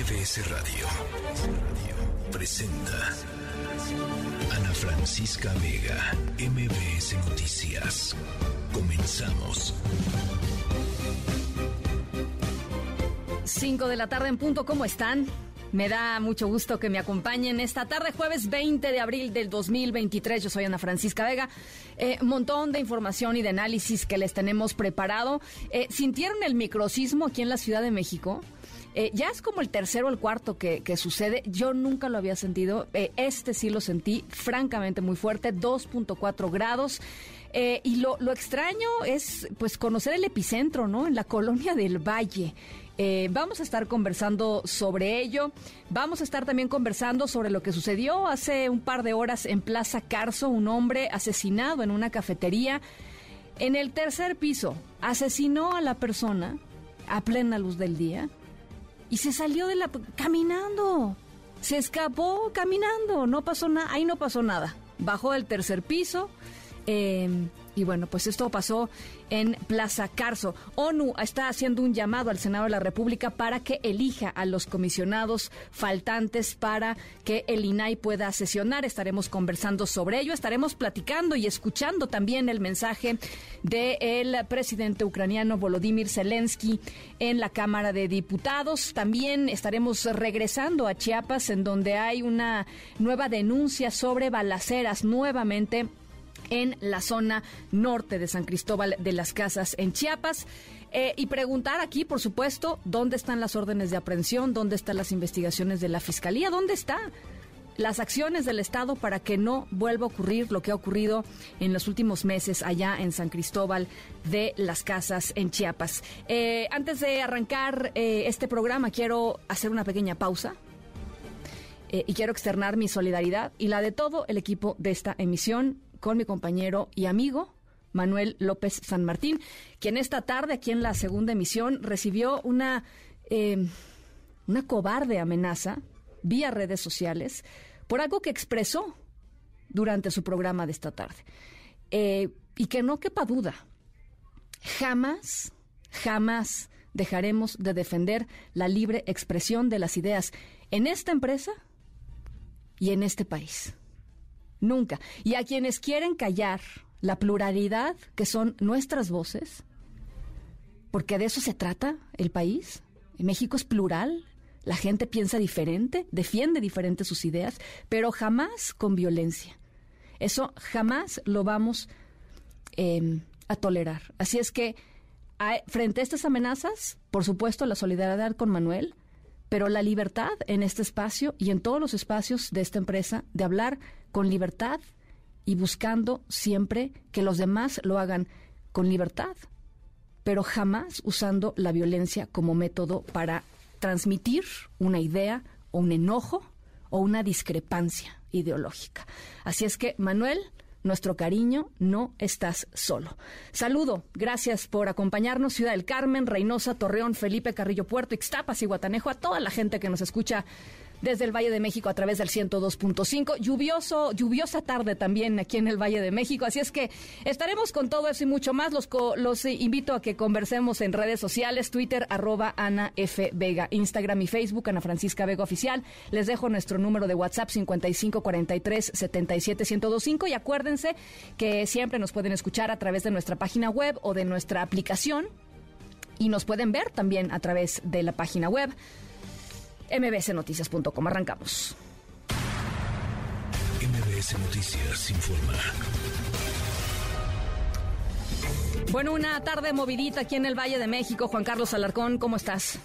MBS Radio presenta Ana Francisca Vega, MBS Noticias. Comenzamos. 5 de la tarde en punto, ¿cómo están? Me da mucho gusto que me acompañen esta tarde, jueves 20 de abril del 2023. Yo soy Ana Francisca Vega. Eh, montón de información y de análisis que les tenemos preparado. Eh, ¿Sintieron el microcismo aquí en la Ciudad de México? Eh, ya es como el tercero o el cuarto que, sucede. Yo nunca lo había sentido. Eh, este sí lo sentí francamente muy fuerte, 2.4 grados. Eh, y lo, lo, extraño es pues conocer el epicentro, ¿no? En la colonia del Valle. vamos a estar conversando sobre ello. Vamos a estar también conversando sobre lo que sucedió hace un par de horas en Plaza Carso, un hombre asesinado en una cafetería. En el tercer piso, asesinó a la persona a plena luz del día y se salió de la... caminando. Se escapó caminando. No pasó nada. Ahí no pasó nada. Bajó del tercer piso. Eh, y bueno, pues esto pasó en Plaza Carso. ONU está haciendo un llamado al Senado de la República para que elija a los comisionados faltantes para que el INAI pueda sesionar. Estaremos conversando sobre ello, estaremos platicando y escuchando también el mensaje del presidente ucraniano Volodymyr Zelensky en la Cámara de Diputados. También estaremos regresando a Chiapas, en donde hay una nueva denuncia sobre balaceras nuevamente en la zona norte de San Cristóbal de las Casas, en Chiapas. Eh, y preguntar aquí, por supuesto, dónde están las órdenes de aprehensión, dónde están las investigaciones de la Fiscalía, dónde están las acciones del Estado para que no vuelva a ocurrir lo que ha ocurrido en los últimos meses allá en San Cristóbal de las Casas, en Chiapas. Eh, antes de arrancar eh, este programa, quiero hacer una pequeña pausa. y quiero externar mi solidaridad y la de todo el equipo de esta emisión con mi compañero y amigo Manuel López San Martín, quien esta tarde aquí en la segunda emisión recibió una, eh, una cobarde amenaza vía redes sociales por algo que expresó durante su programa de esta tarde. Eh, y que no quepa duda, jamás, jamás dejaremos de defender la libre expresión de las ideas en esta empresa y en este país. Nunca. Y a quienes quieren callar la pluralidad que son nuestras voces, porque de eso se trata el país. México es plural, la gente piensa diferente, defiende diferente sus ideas, pero jamás con violencia. Eso jamás lo vamos em, a tolerar. Así es que frente a estas amenazas, por supuesto, la solidaridad con Manuel, pero la libertad en este espacio y en todos los espacios de esta empresa de hablar con libertad y buscando siempre que los demás lo hagan con libertad, pero jamás usando la violencia como método para transmitir una idea o un enojo o una discrepancia ideológica. Así es que, Manuel, nuestro cariño, no estás solo. Saludo, gracias por acompañarnos, Ciudad del Carmen, Reynosa, Torreón, Felipe Carrillo Puerto, Ixtapas y Guatanejo, a toda la gente que nos escucha desde el Valle de México a través del 102.5. Lluvioso, lluviosa tarde también aquí en el Valle de México. Así es que estaremos con todo eso y mucho más. Los, los invito a que conversemos en redes sociales, Twitter, arroba Ana F. Vega, Instagram y Facebook, Ana Francisca Vega Oficial. Les dejo nuestro número de WhatsApp 5543 77 y acuérdense que siempre nos pueden escuchar a través de nuestra página web o de nuestra aplicación y nos pueden ver también a través de la página web mbsnoticias.com. Arrancamos. MBS Noticias informa. Bueno, una tarde movidita aquí en el Valle de México. Juan Carlos Alarcón, ¿cómo estás?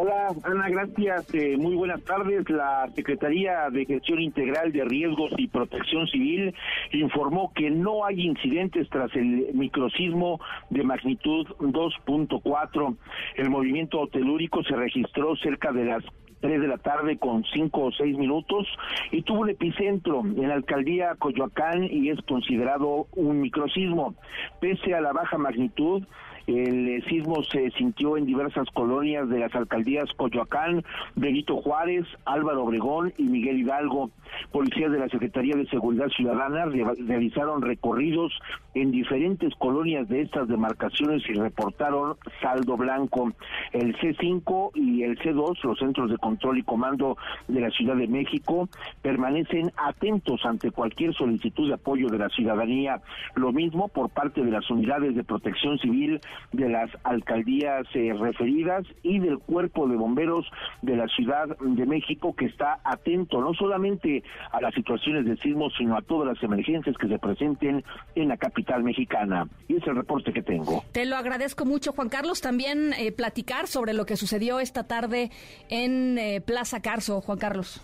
Hola, Ana, gracias. Eh, muy buenas tardes. La Secretaría de Gestión Integral de Riesgos y Protección Civil informó que no hay incidentes tras el microsismo de magnitud 2.4. El movimiento telúrico se registró cerca de las 3 de la tarde con 5 o 6 minutos y tuvo un epicentro en la alcaldía Coyoacán y es considerado un microsismo. Pese a la baja magnitud, El sismo se sintió en diversas colonias de las alcaldías Coyoacán, Benito Juárez, Álvaro Obregón y Miguel Hidalgo. Policías de la Secretaría de Seguridad Ciudadana realizaron recorridos en diferentes colonias de estas demarcaciones y reportaron saldo blanco. El C5 y el C2, los centros de control y comando de la Ciudad de México, permanecen atentos ante cualquier solicitud de apoyo de la ciudadanía. Lo mismo por parte de las unidades de protección civil de las alcaldías eh, referidas y del cuerpo de bomberos de la Ciudad de México que está atento no solamente a las situaciones de sismo, sino a todas las emergencias que se presenten en la capital mexicana. Y es el reporte que tengo. Te lo agradezco mucho, Juan Carlos. También eh, platicar sobre lo que sucedió esta tarde en eh, Plaza Carso, Juan Carlos.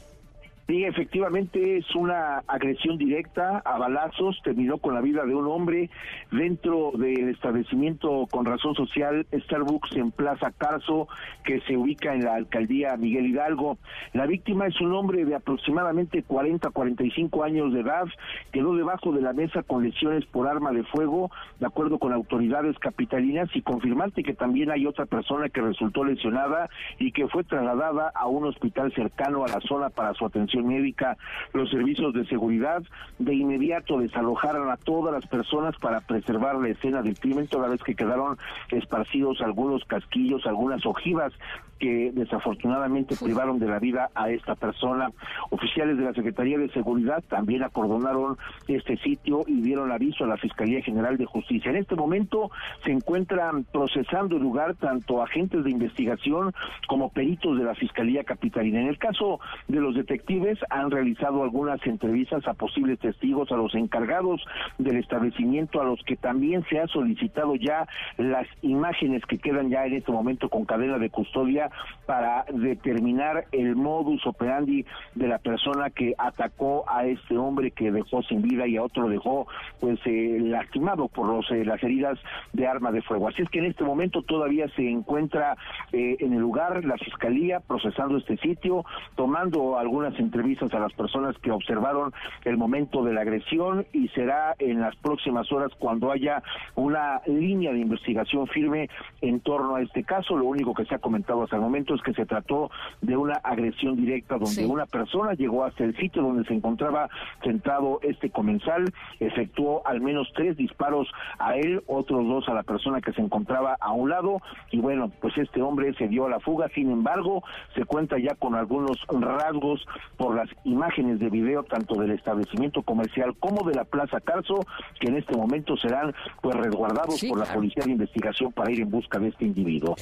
Sí, efectivamente es una agresión directa a balazos, terminó con la vida de un hombre dentro del establecimiento con razón social Starbucks en Plaza Carso, que se ubica en la alcaldía Miguel Hidalgo. La víctima es un hombre de aproximadamente 40 45 años de edad, quedó debajo de la mesa con lesiones por arma de fuego, de acuerdo con autoridades capitalinas, y confirmante que también hay otra persona que resultó lesionada y que fue trasladada a un hospital cercano a la zona para su atención médica, los servicios de seguridad de inmediato desalojaron a todas las personas para preservar la escena del crimen, toda vez que quedaron esparcidos algunos casquillos, algunas ojivas que desafortunadamente privaron de la vida a esta persona. Oficiales de la Secretaría de Seguridad también acordonaron este sitio y dieron aviso a la Fiscalía General de Justicia. En este momento se encuentran procesando el lugar tanto agentes de investigación como peritos de la Fiscalía Capitalina. En el caso de los detectives han realizado algunas entrevistas a posibles testigos, a los encargados del establecimiento, a los que también se ha solicitado ya las imágenes que quedan ya en este momento con cadena de custodia para determinar el modus operandi de la persona que atacó a este hombre que dejó sin vida y a otro dejó pues eh, lastimado por los, eh, las heridas de arma de fuego. Así es que en este momento todavía se encuentra eh, en el lugar la fiscalía procesando este sitio, tomando algunas entrevistas a las personas que observaron el momento de la agresión y será en las próximas horas cuando haya una línea de investigación firme en torno a este caso. Lo único que se ha comentado hasta el momento es que se trató de una agresión directa donde una persona llegó hasta el sitio donde se encontraba sentado este comensal, efectuó al menos tres disparos a él, otros dos a la persona que se encontraba a un lado y bueno, pues este hombre se dio a la fuga, sin embargo, se cuenta ya con algunos rasgos por las imágenes de video tanto del establecimiento comercial como de la Plaza Carso, que en este momento serán pues resguardados por la Policía de Investigación para ir en busca de este individuo.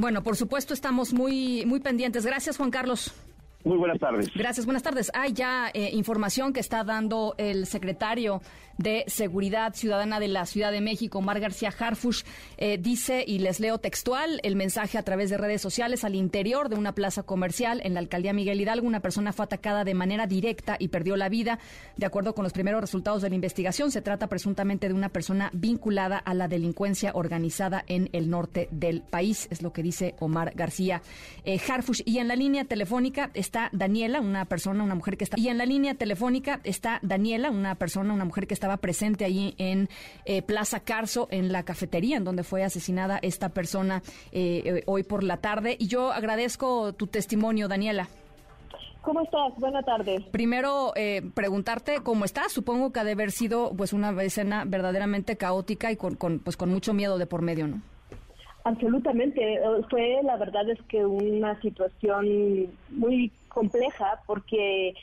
Bueno, por supuesto estamos muy, muy pendientes. Gracias, Juan Carlos. Muy buenas tardes. Gracias, buenas tardes. Hay ya eh, información que está dando el secretario de Seguridad Ciudadana de la Ciudad de México, Omar García Harfush, eh, dice, y les leo textual, el mensaje a través de redes sociales al interior de una plaza comercial en la alcaldía Miguel Hidalgo, una persona fue atacada de manera directa y perdió la vida. De acuerdo con los primeros resultados de la investigación, se trata presuntamente de una persona vinculada a la delincuencia organizada en el norte del país, es lo que dice Omar García eh, Harfush. Y en la línea telefónica está Daniela, una persona, una mujer que está... Y en la línea telefónica está Daniela, una persona, una mujer que presente allí en eh, Plaza Carso, en la cafetería en donde fue asesinada esta persona eh, eh, hoy por la tarde. Y yo agradezco tu testimonio, Daniela. ¿Cómo estás? Buenas tardes. Primero, preguntarte cómo estás. Supongo que ha de haber sido pues una escena verdaderamente caótica y con, con, pues, con mucho miedo de por medio, ¿no? Absolutamente. Fue, la verdad es que una situación muy compleja porque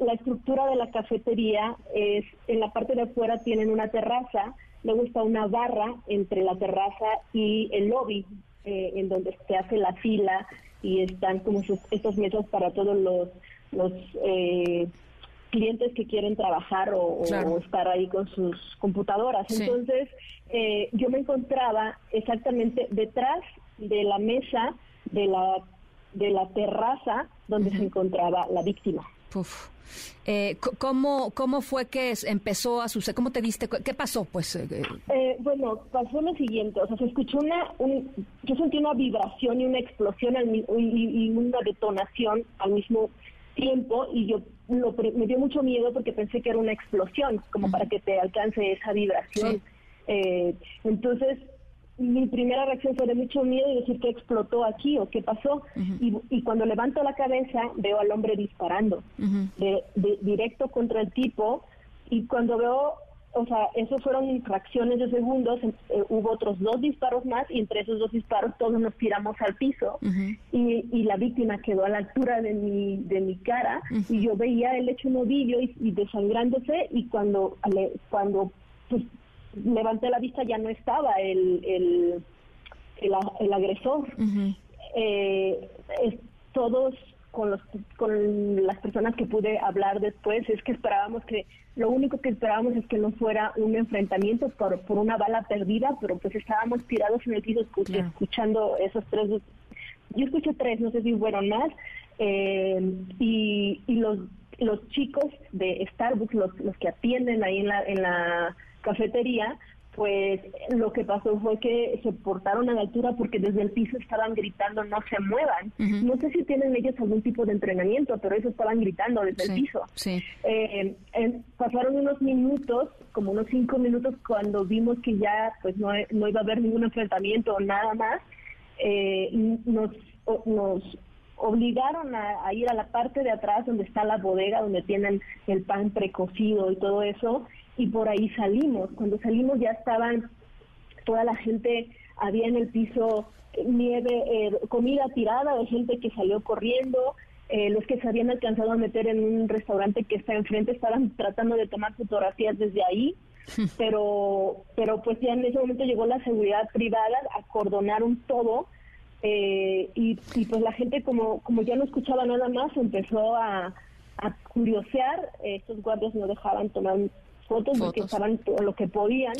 la estructura de la cafetería es, en la parte de afuera tienen una terraza, luego está una barra entre la terraza y el lobby, eh, en donde se hace la fila y están como estos mesas para todos los, los eh, clientes que quieren trabajar o, estar ahí con sus computadoras. Entonces, eh, yo me encontraba exactamente detrás de la mesa de la, de la terraza donde se encontraba la víctima. Eh, ¿cómo, ¿Cómo fue que empezó a suceder? ¿Cómo te diste? ¿Qué pasó? Pues eh, eh, bueno, pasó lo siguiente, o sea, se escuchó una, yo sentí una vibración y una explosión y, una detonación al mismo tiempo y yo me dio mucho miedo porque pensé que era una explosión, como para que te alcance esa vibración. entonces mi primera reacción fue de mucho miedo y decir que explotó aquí o qué pasó. y, cuando levanto la cabeza veo al hombre disparando de, directo contra el tipo. Y cuando veo o sea, eso fueron fracciones de segundos, eh, hubo otros dos disparos más y entre esos dos disparos todos nos tiramos al piso. Y, y, la víctima quedó a la altura de mi, de mi cara. Y yo veía el hecho novillo y, y desangrándose. Y cuando, cuando pues, levanté la vista ya no estaba el, el, el, agresor. Eh, todos con, los, con las personas que pude hablar después es que esperábamos que, lo único que esperábamos es que no fuera un enfrentamiento por, por una bala perdida, pero pues estábamos tirados en el piso escuchando esos tres, yo escuché tres, no sé si fueron más, eh, y, y los los chicos de Starbucks, los, los que atienden ahí en la, en la cafetería, pues lo que pasó fue que se portaron a la altura porque desde el piso estaban gritando no se muevan. No sé si tienen ellos algún tipo de entrenamiento, pero eso estaban gritando desde el piso. Eh, pasaron unos minutos, como unos cinco minutos, cuando vimos que ya pues no, no iba a haber ningún enfrentamiento o nada más. Eh, nos, nos obligaron a, ir a la parte de atrás donde está la bodega, donde tienen el pan precocido y todo eso, y por ahí salimos. Cuando salimos ya estaban toda la gente, había en el piso nieve, eh, comida tirada de gente que salió corriendo. Eh, los que se habían alcanzado a meter en un restaurante que está enfrente estaban tratando de tomar fotografías desde ahí, pero, pero pues ya en ese momento llegó la seguridad privada, acordonaron todo eh, y, pues la gente como, como ya no escuchaba nada más empezó a, a curiosear, estos guardias no dejaban tomar fotos, porque estaban todo lo que podían.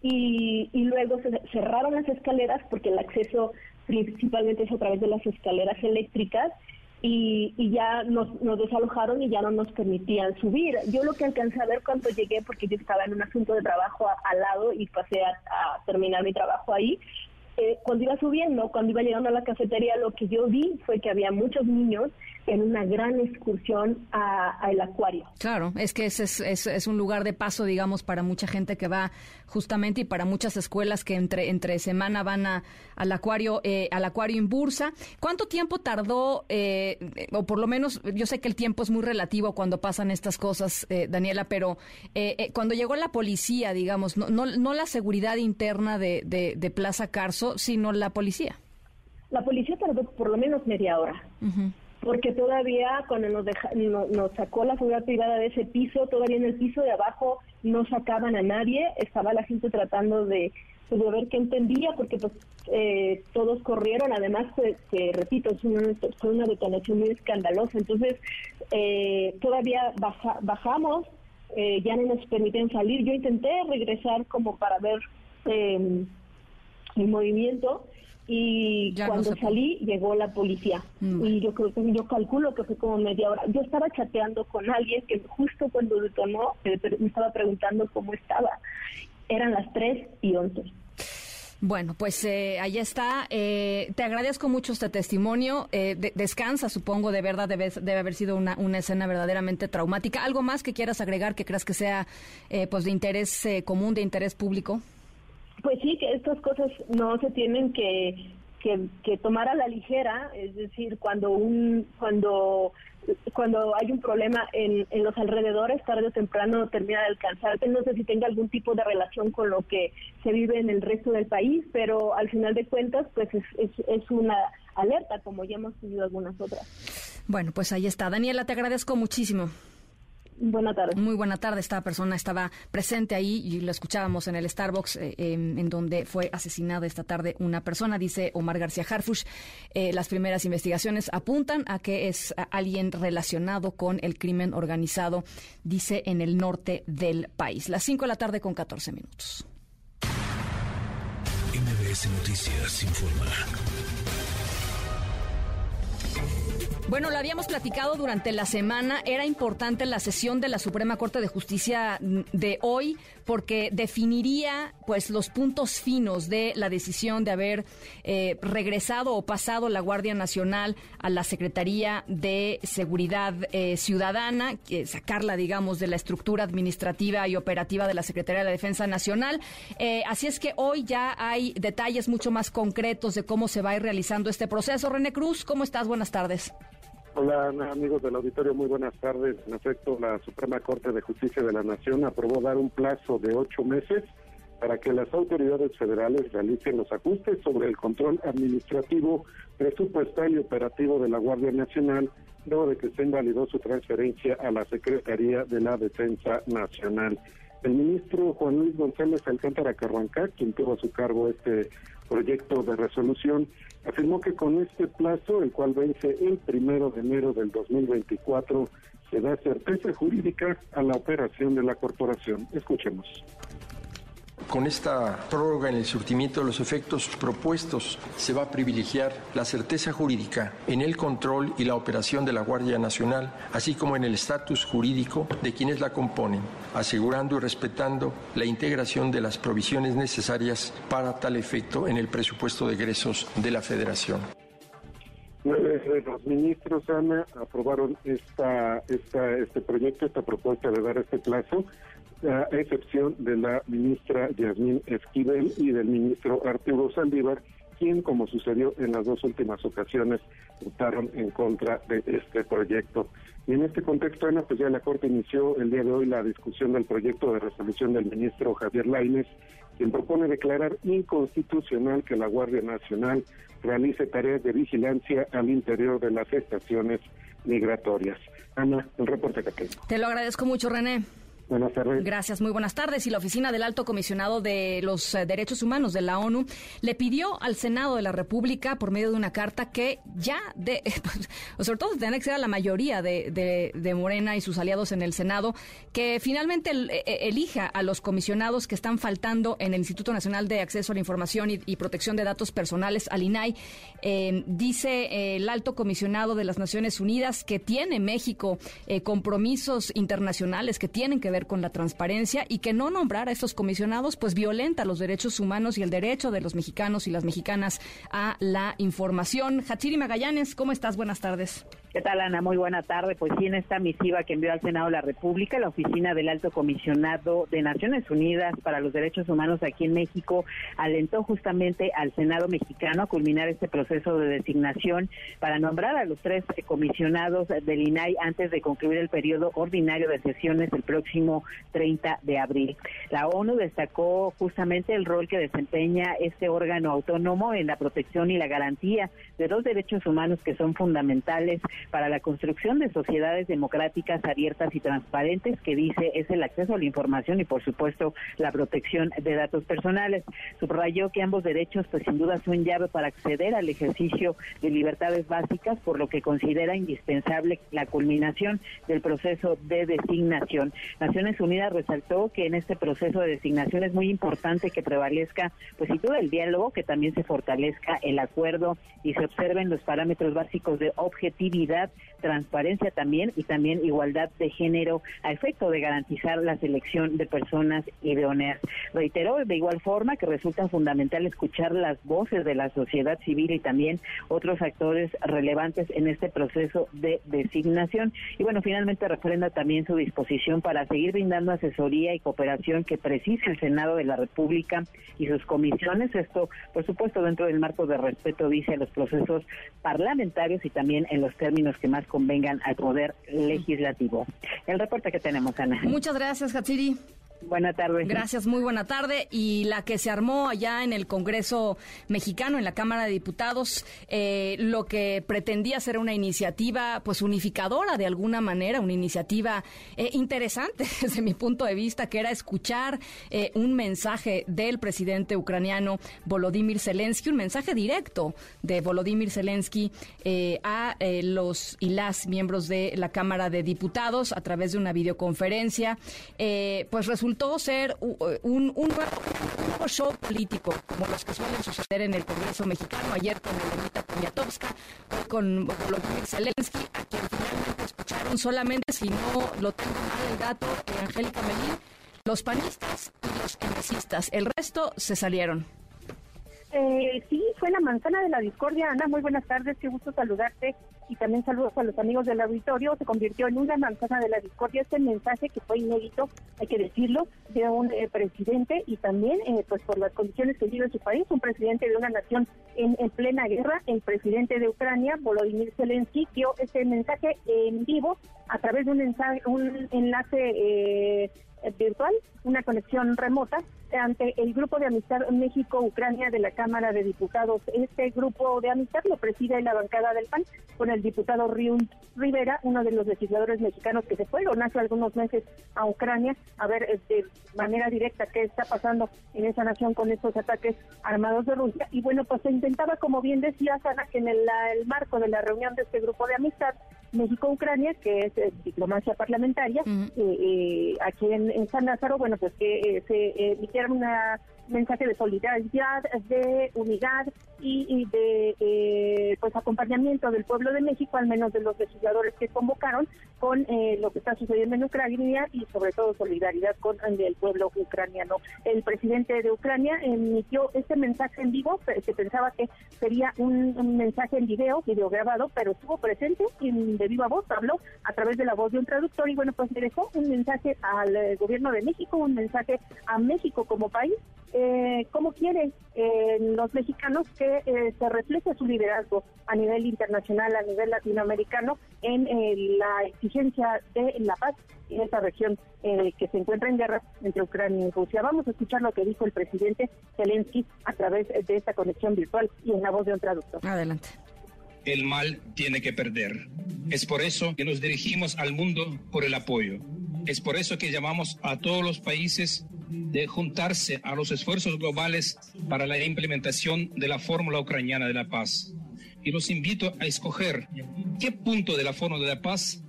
Y, y luego se cerraron las escaleras porque el acceso principalmente es a través de las escaleras eléctricas y, y ya nos, nos, desalojaron y ya no nos permitían subir. Yo lo que alcancé a ver cuando llegué, porque yo estaba en un asunto de trabajo al lado y pasé a, terminar mi trabajo ahí, eh, cuando iba subiendo, cuando iba llegando a la cafetería, lo que yo vi fue que había muchos niños en una gran excursión al acuario. Claro, es que es, es, es, un lugar de paso, digamos, para mucha gente que va justamente y para muchas escuelas que entre, entre semana van a, al acuario eh, al acuario en Bursa. ¿Cuánto tiempo tardó, eh, o por lo menos, yo sé que el tiempo es muy relativo cuando pasan estas cosas, eh, Daniela, pero cuando llegó la policía, digamos, no, no, no la seguridad interna de, de, Plaza Carso, sino la policía? La policía tardó por lo menos media hora porque todavía cuando nos, nos sacó la seguridad privada de ese piso, todavía en el piso de abajo no sacaban a nadie, estaba la gente tratando de, pues, de ver qué entendía, porque pues eh, todos corrieron, además, pues, repito, es una, fue una detonación muy escandalosa, entonces eh, todavía bajamos, eh, ya no nos permiten salir, yo intenté regresar como para ver el movimiento, y cuando salí llegó la policía mm. y yo creo que yo calculo que fue como media hora. Yo estaba chateando con alguien que justo cuando detonó me estaba preguntando cómo estaba. Eran las 3 y 11. Bueno, pues eh, ahí está. Eh, te agradezco mucho este testimonio. Eh, descansa, supongo, de verdad debe, debe haber sido una, una, escena verdaderamente traumática. ¿Algo más que quieras agregar que creas que sea pues de interés común, de interés público? Pues sí, que estas cosas no se tienen que, que, tomar a la ligera, es decir, cuando un cuando cuando hay un problema en, en los alrededores, tarde o temprano termina de alcanzarte. No sé si tenga algún tipo de relación con lo que se vive en el resto del país, pero al final de cuentas, pues es, es, es una alerta, como ya hemos tenido algunas otras. Bueno, pues ahí está. Daniela, te agradezco muchísimo. Buena tarde. Muy buena tarde. Esta persona estaba presente ahí y lo escuchábamos en el Starbucks eh, en, donde fue asesinada esta tarde una persona, dice Omar García Harfush. Eh, las primeras investigaciones apuntan a que es alguien relacionado con el crimen organizado, dice en el norte del país. Las 5 de la tarde con 14 minutos. MBS Noticias informa. Bueno, lo habíamos platicado durante la semana. Era importante la sesión de la Suprema Corte de Justicia de hoy porque definiría pues los puntos finos de la decisión de haber eh, regresado o pasado la Guardia Nacional a la Secretaría de Seguridad eh, Ciudadana, sacarla, digamos, de la estructura administrativa y operativa de la Secretaría de la Defensa Nacional. Eh, así es que hoy ya hay detalles mucho más concretos de cómo se va a ir realizando este proceso. René Cruz, ¿cómo estás? Buenas tardes. Hola amigos del auditorio, muy buenas tardes. En efecto, la Suprema Corte de Justicia de la Nación aprobó dar un plazo de ocho meses para que las autoridades federales realicen los ajustes sobre el control administrativo, presupuestal y operativo de la Guardia Nacional, luego de que se invalidó su transferencia a la Secretaría de la Defensa Nacional. El ministro Juan Luis González Alcántara Carranca, quien tuvo a su cargo este proyecto de resolución, afirmó que con este plazo, el cual vence el primero de enero del 2024, se da certeza jurídica a la operación de la corporación. Escuchemos. Con esta prórroga en el surtimiento de los efectos propuestos se va a privilegiar la certeza jurídica en el control y la operación de la Guardia Nacional, así como en el estatus jurídico de quienes la componen, asegurando y respetando la integración de las provisiones necesarias para tal efecto en el presupuesto de egresos de la Federación. Los ministros, Ana, aprobaron esta, este proyecto, esta propuesta de dar este plazo a excepción de la ministra Yasmín Esquivel y del ministro Arturo Saldívar, quien, como sucedió en las dos últimas ocasiones, votaron en contra de este proyecto. Y en este contexto, Ana, pues ya la Corte inició el día de hoy la discusión del proyecto de resolución del ministro Javier Lainez, quien propone declarar inconstitucional que la Guardia Nacional realice tareas de vigilancia al interior de las estaciones migratorias. Ana, el reporte que tengo. Te lo agradezco mucho, René. Buenas tardes. Gracias, muy buenas tardes. Y la Oficina del Alto Comisionado de los eh, Derechos Humanos de la ONU le pidió al Senado de la República, por medio de una carta, que ya, de, sobre todo de anexar a la mayoría de, de, Morena y sus aliados en el Senado, que finalmente e, e, elija a los comisionados que están faltando en el Instituto Nacional de Acceso a la Información y, Protección de Datos Personales, al INAI. Eh, dice eh, el Alto Comisionado de las Naciones Unidas que tiene México compromisos internacionales que tienen que ver con la transparencia y que no nombrar a estos comisionados pues violenta los derechos humanos y el derecho de los mexicanos y las mexicanas a la información. Hachiri Magallanes, ¿cómo estás? Buenas tardes. ¿Qué tal, Ana? Muy buena tarde. Pues sí, en esta misiva que envió al Senado de la República, la Oficina del Alto Comisionado de Naciones Unidas para los Derechos Humanos aquí en México alentó justamente al Senado mexicano a culminar este proceso de designación para nombrar a los tres comisionados del INAI antes de concluir el periodo ordinario de sesiones el próximo 30 de abril. La ONU destacó justamente el rol que desempeña este órgano autónomo en la protección y la garantía de los derechos humanos que son fundamentales para la construcción de sociedades democráticas abiertas y transparentes, que dice es el acceso a la información y, por supuesto, la protección de datos personales. Subrayó que ambos derechos, pues sin duda, son llave para acceder al ejercicio de libertades básicas, por lo que considera indispensable la culminación del proceso de designación. Naciones Unidas resaltó que en este proceso de designación es muy importante que prevalezca, pues sin duda, el diálogo, que también se fortalezca el acuerdo y se observen los parámetros básicos de objetividad transparencia también y también igualdad de género a efecto de garantizar la selección de personas idóneas. Reiteró de igual forma que resulta fundamental escuchar las voces de la sociedad civil y también otros actores relevantes en este proceso de designación. Y bueno, finalmente refrenda también su disposición para seguir brindando asesoría y cooperación que precise el Senado de la República y sus comisiones. Esto, por supuesto, dentro del marco de respeto, dice, a los procesos parlamentarios y también en los términos que más convengan al poder legislativo. El reporte que tenemos, Ana. Muchas gracias, Hatsiri. Buena tarde. Gracias, muy buena tarde. Y la que se armó allá en el Congreso mexicano, en la Cámara de Diputados, eh, lo que pretendía ser una iniciativa, pues unificadora de alguna manera, una iniciativa eh, interesante desde mi punto de vista, que era escuchar eh, un mensaje del presidente ucraniano Volodymyr Zelensky, un mensaje directo de Volodymyr Zelensky a los y las miembros de la Cámara de Diputados a través de una videoconferencia. pues resulta resultó ser eh, un, un, nuevo show político, como los que suelen suceder en el Congreso mexicano, ayer con Elenita Poniatowska, con Volodymyr Zelensky, a quien finalmente escucharon solamente, si no lo tengo mal el dato, eh, Angélica Melín, los panistas y los emesistas. El resto se salieron. Eh, sí, fue la manzana de la discordia. Ana, muy buenas tardes, qué gusto saludarte y también saludos a los amigos del auditorio. Se convirtió en una manzana de la discordia este mensaje que fue inédito, hay que decirlo, de un eh, presidente y también, eh, pues por las condiciones que vive su país, un presidente de una nación en, plena guerra, el presidente de Ucrania, Volodymyr Zelensky, dio este mensaje en vivo a través de un, ensaje, un enlace eh, virtual, una conexión remota ante el Grupo de Amistad México-Ucrania de la Cámara de Diputados. Este grupo de amistad lo preside la bancada del PAN con el diputado Riun Rivera, uno de los legisladores mexicanos que se fueron hace algunos meses a Ucrania a ver eh, de manera directa qué está pasando en esa nación con estos ataques armados de Rusia. Y bueno, pues se intentaba, como bien decía Sana, que en el, marco de la reunión de este grupo de amistad México-Ucrania, que es eh, diplomacia parlamentaria, eh, aquí en, San Lázaro, bueno, pues que se emitieron una mensaje de solidaridad, de unidad y, de eh, pues acompañamiento del pueblo de México, al menos de los legisladores que convocaron, con eh, lo que está sucediendo en Ucrania y sobre todo solidaridad con el pueblo ucraniano. El presidente de Ucrania emitió este mensaje en vivo, se pensaba que sería un, mensaje en video, video grabado, pero estuvo presente y de viva voz habló a través de la voz de un traductor y bueno, pues dejó un mensaje al eh, gobierno de México, un mensaje a México como país eh, cómo quieren eh, los mexicanos que eh, se refleje su liderazgo a nivel internacional, a nivel latinoamericano, en eh, la exigencia de la paz en esta región que se encuentra en guerra entre Ucrania y Rusia. Vamos a escuchar lo que dijo el presidente Zelensky a través de esta conexión virtual y en la voz de un traductor. Adelante el mal tiene que perder. Es por eso que nos dirigimos al mundo por el apoyo. Es por eso que llamamos a todos los países de juntarse a los esfuerzos globales para la implementación de la fórmula ucraniana de la paz. Y los invito a escoger qué punto de la fórmula de la paz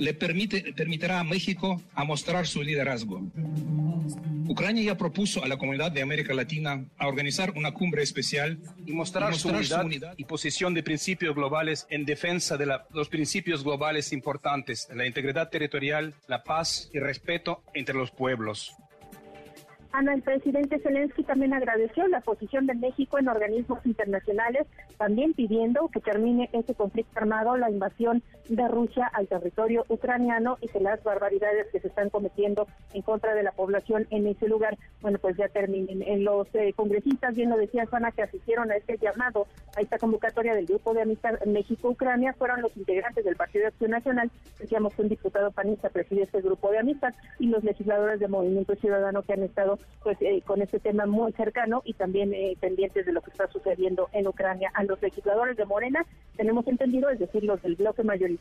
le permite, permitirá a México a mostrar su liderazgo. Ucrania ya propuso a la comunidad de América Latina a organizar una cumbre especial y mostrar, su, unidad y posición de principios globales en defensa de los principios globales importantes, la integridad territorial, la paz y respeto entre los pueblos. Ana, el presidente Zelensky también agradeció la posición de México en organismos internacionales, también pidiendo que termine este conflicto armado, la invasión de Rusia al territorio ucraniano y que las barbaridades que se están cometiendo en contra de la población en ese lugar, bueno, pues ya terminen. En los eh, congresistas, bien lo decía Ana, que asistieron a este llamado, a esta convocatoria del Grupo de Amistad México-Ucrania, fueron los integrantes del Partido de Acción Nacional, decíamos que un diputado panista preside este grupo de amistad, y los legisladores de Movimiento Ciudadano que han estado pues eh, con este tema muy cercano y también eh, pendientes de lo que está sucediendo en Ucrania. A los legisladores de Morena tenemos entendido, es decir, los del bloque mayoritario,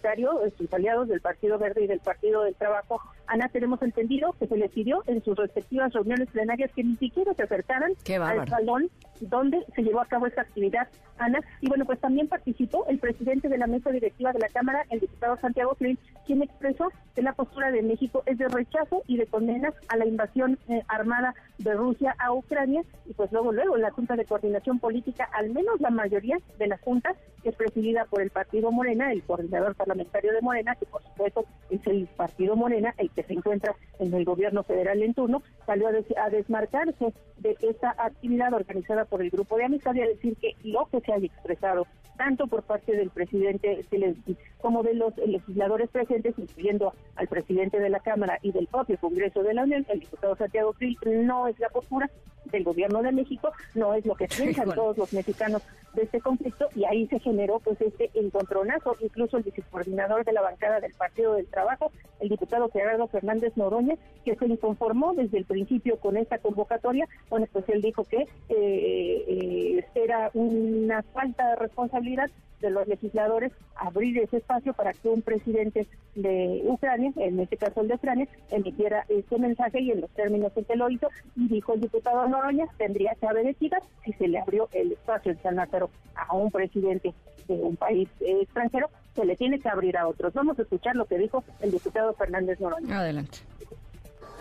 sus aliados del Partido Verde y del Partido del Trabajo, Ana, tenemos entendido que se les pidió en sus respectivas reuniones plenarias que ni siquiera se acercaran al salón donde se llevó a cabo esta actividad, Ana. Y bueno, pues también participó el presidente de la mesa directiva de la Cámara, el diputado Santiago Krill, quien expresó que la postura de México es de rechazo y de condena a la invasión eh, armada de Rusia a Ucrania. Y pues luego, luego, la Junta de Coordinación Política, al menos la mayoría de la Junta, es presidida por el Partido Morena, el coordinador parlamentario de Morena, que por supuesto es el Partido Morena, el que se encuentra en el gobierno federal en turno, salió a desmarcarse de esta actividad organizada por el grupo de amistad y a decir que lo que se haya expresado tanto por parte del presidente Zelensky como de los legisladores presentes, incluyendo al presidente de la Cámara y del propio Congreso de la Unión, el diputado Santiago Krill, no es la postura del gobierno de México, no es lo que piensan todos los mexicanos de este conflicto y ahí se generó pues este encontronazo, incluso el vicecoordinador de la bancada del Partido del Trabajo, el diputado Gerardo Fernández Noroña, que se inconformó desde el principio con esta convocatoria, bueno, pues él dijo que eh, eh, era una falta de responsabilidad de los legisladores abrir ese espacio para que un presidente de Ucrania, en este caso el de Ucrania, emitiera este mensaje y en los términos en que lo hizo, y dijo el diputado Noroña, tendría que haber equidad si se le abrió el espacio en San Lázaro a un presidente de un país extranjero, se le tiene que abrir a otros. Vamos a escuchar lo que dijo el diputado Fernández Noroña. Adelante.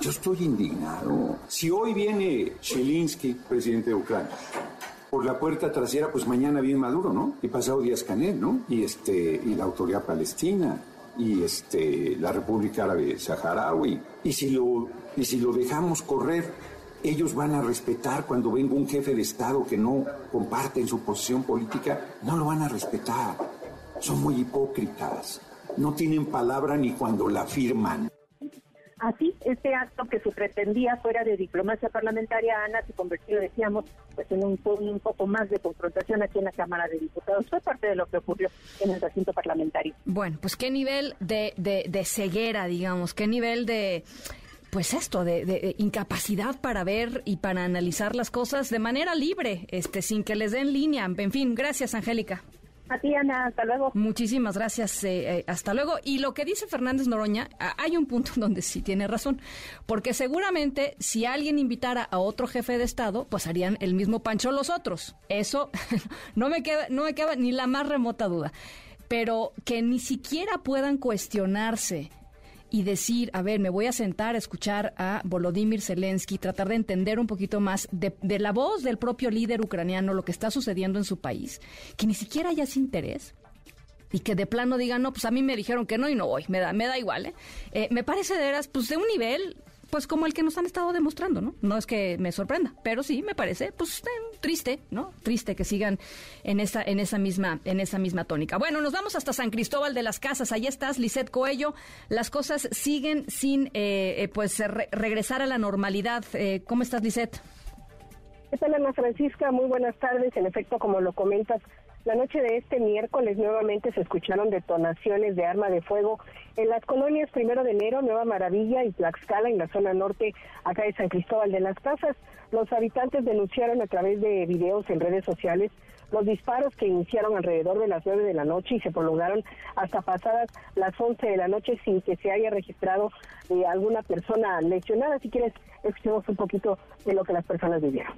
Yo estoy indignado. Si hoy viene Zelensky, presidente de Ucrania, por la puerta trasera, pues mañana viene Maduro, ¿no? Y pasado Díaz Canel, ¿no? Y, este, y la autoridad palestina. y este, la República Árabe Saharaui. Y si, lo, y si lo dejamos correr, ellos van a respetar cuando venga un jefe de Estado que no comparte en su posición política, no lo van a respetar. Son muy hipócritas. No tienen palabra ni cuando la firman. Así, este acto que se pretendía fuera de diplomacia parlamentaria, Ana, se convirtió, decíamos, pues en un, un, poco más de confrontación aquí en la Cámara de Diputados. Fue parte de lo que ocurrió en el recinto parlamentario. Bueno, pues qué nivel de, de, de ceguera, digamos, qué nivel de pues esto, de, de, incapacidad para ver y para analizar las cosas de manera libre, este, sin que les den línea. En fin, gracias, Angélica. A ti, Ana, hasta luego. Muchísimas gracias, eh, eh, hasta luego. Y lo que dice Fernández Noroña, hay un punto donde sí tiene razón, porque seguramente si alguien invitara a otro jefe de Estado, pues harían el mismo pancho los otros. Eso no me queda, no me queda ni la más remota duda. Pero que ni siquiera puedan cuestionarse y decir, a ver, me voy a sentar a escuchar a Volodymyr Zelensky, tratar de entender un poquito más de, de, la voz del propio líder ucraniano, lo que está sucediendo en su país, que ni siquiera haya ese interés y que de plano digan, no, pues a mí me dijeron que no y no voy, me da, me da igual, ¿eh? eh me parece de veras, pues de un nivel pues como el que nos han estado demostrando, ¿no? No es que me sorprenda, pero sí me parece, pues triste, ¿no? Triste que sigan en esa, en esa misma, en esa misma tónica. Bueno, nos vamos hasta San Cristóbal de las Casas. Ahí estás, Lisette Coello. Las cosas siguen sin, eh, eh, pues, re regresar a la normalidad. Eh, ¿Cómo estás, Lisette? ¿Qué Ana Francisca? Muy buenas tardes. En efecto, como lo comentas, la noche de este miércoles nuevamente se escucharon detonaciones de arma de fuego en las colonias Primero de Enero, Nueva Maravilla y Tlaxcala, en la zona norte, acá de San Cristóbal de las Casas. Los habitantes denunciaron a través de videos en redes sociales los disparos que iniciaron alrededor de las nueve de la noche y se prolongaron hasta pasadas las once de la noche sin que se haya registrado eh, alguna persona lesionada. Si quieres, escuchemos un poquito de lo que las personas vivieron.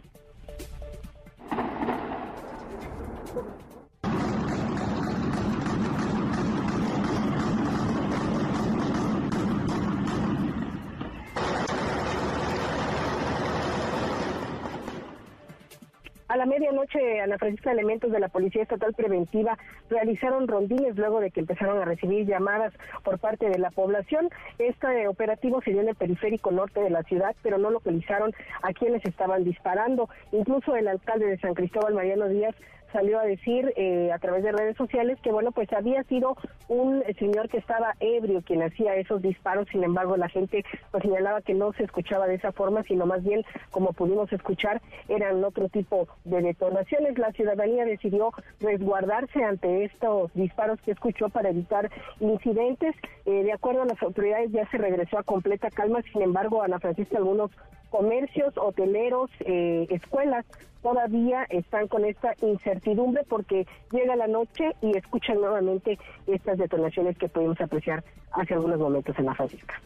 A la medianoche, Ana Francisca, elementos de la Policía Estatal Preventiva realizaron rondines luego de que empezaron a recibir llamadas por parte de la población. Este operativo se dio en el periférico norte de la ciudad, pero no localizaron a quienes estaban disparando. Incluso el alcalde de San Cristóbal, Mariano Díaz, salió a decir eh, a través de redes sociales que bueno pues había sido un señor que estaba ebrio quien hacía esos disparos. Sin embargo la gente pues señalaba que no se escuchaba de esa forma sino más bien como pudimos escuchar eran otro tipo de detonaciones. La ciudadanía decidió resguardarse ante estos disparos que escuchó para evitar incidentes. Eh, de acuerdo a las autoridades ya se regresó a completa calma. Sin embargo Ana Francisca algunos comercios, hoteleros, eh, escuelas todavía están con esta incertidumbre porque llega la noche y escuchan nuevamente estas detonaciones que pudimos apreciar hace algunos momentos en la Francisca.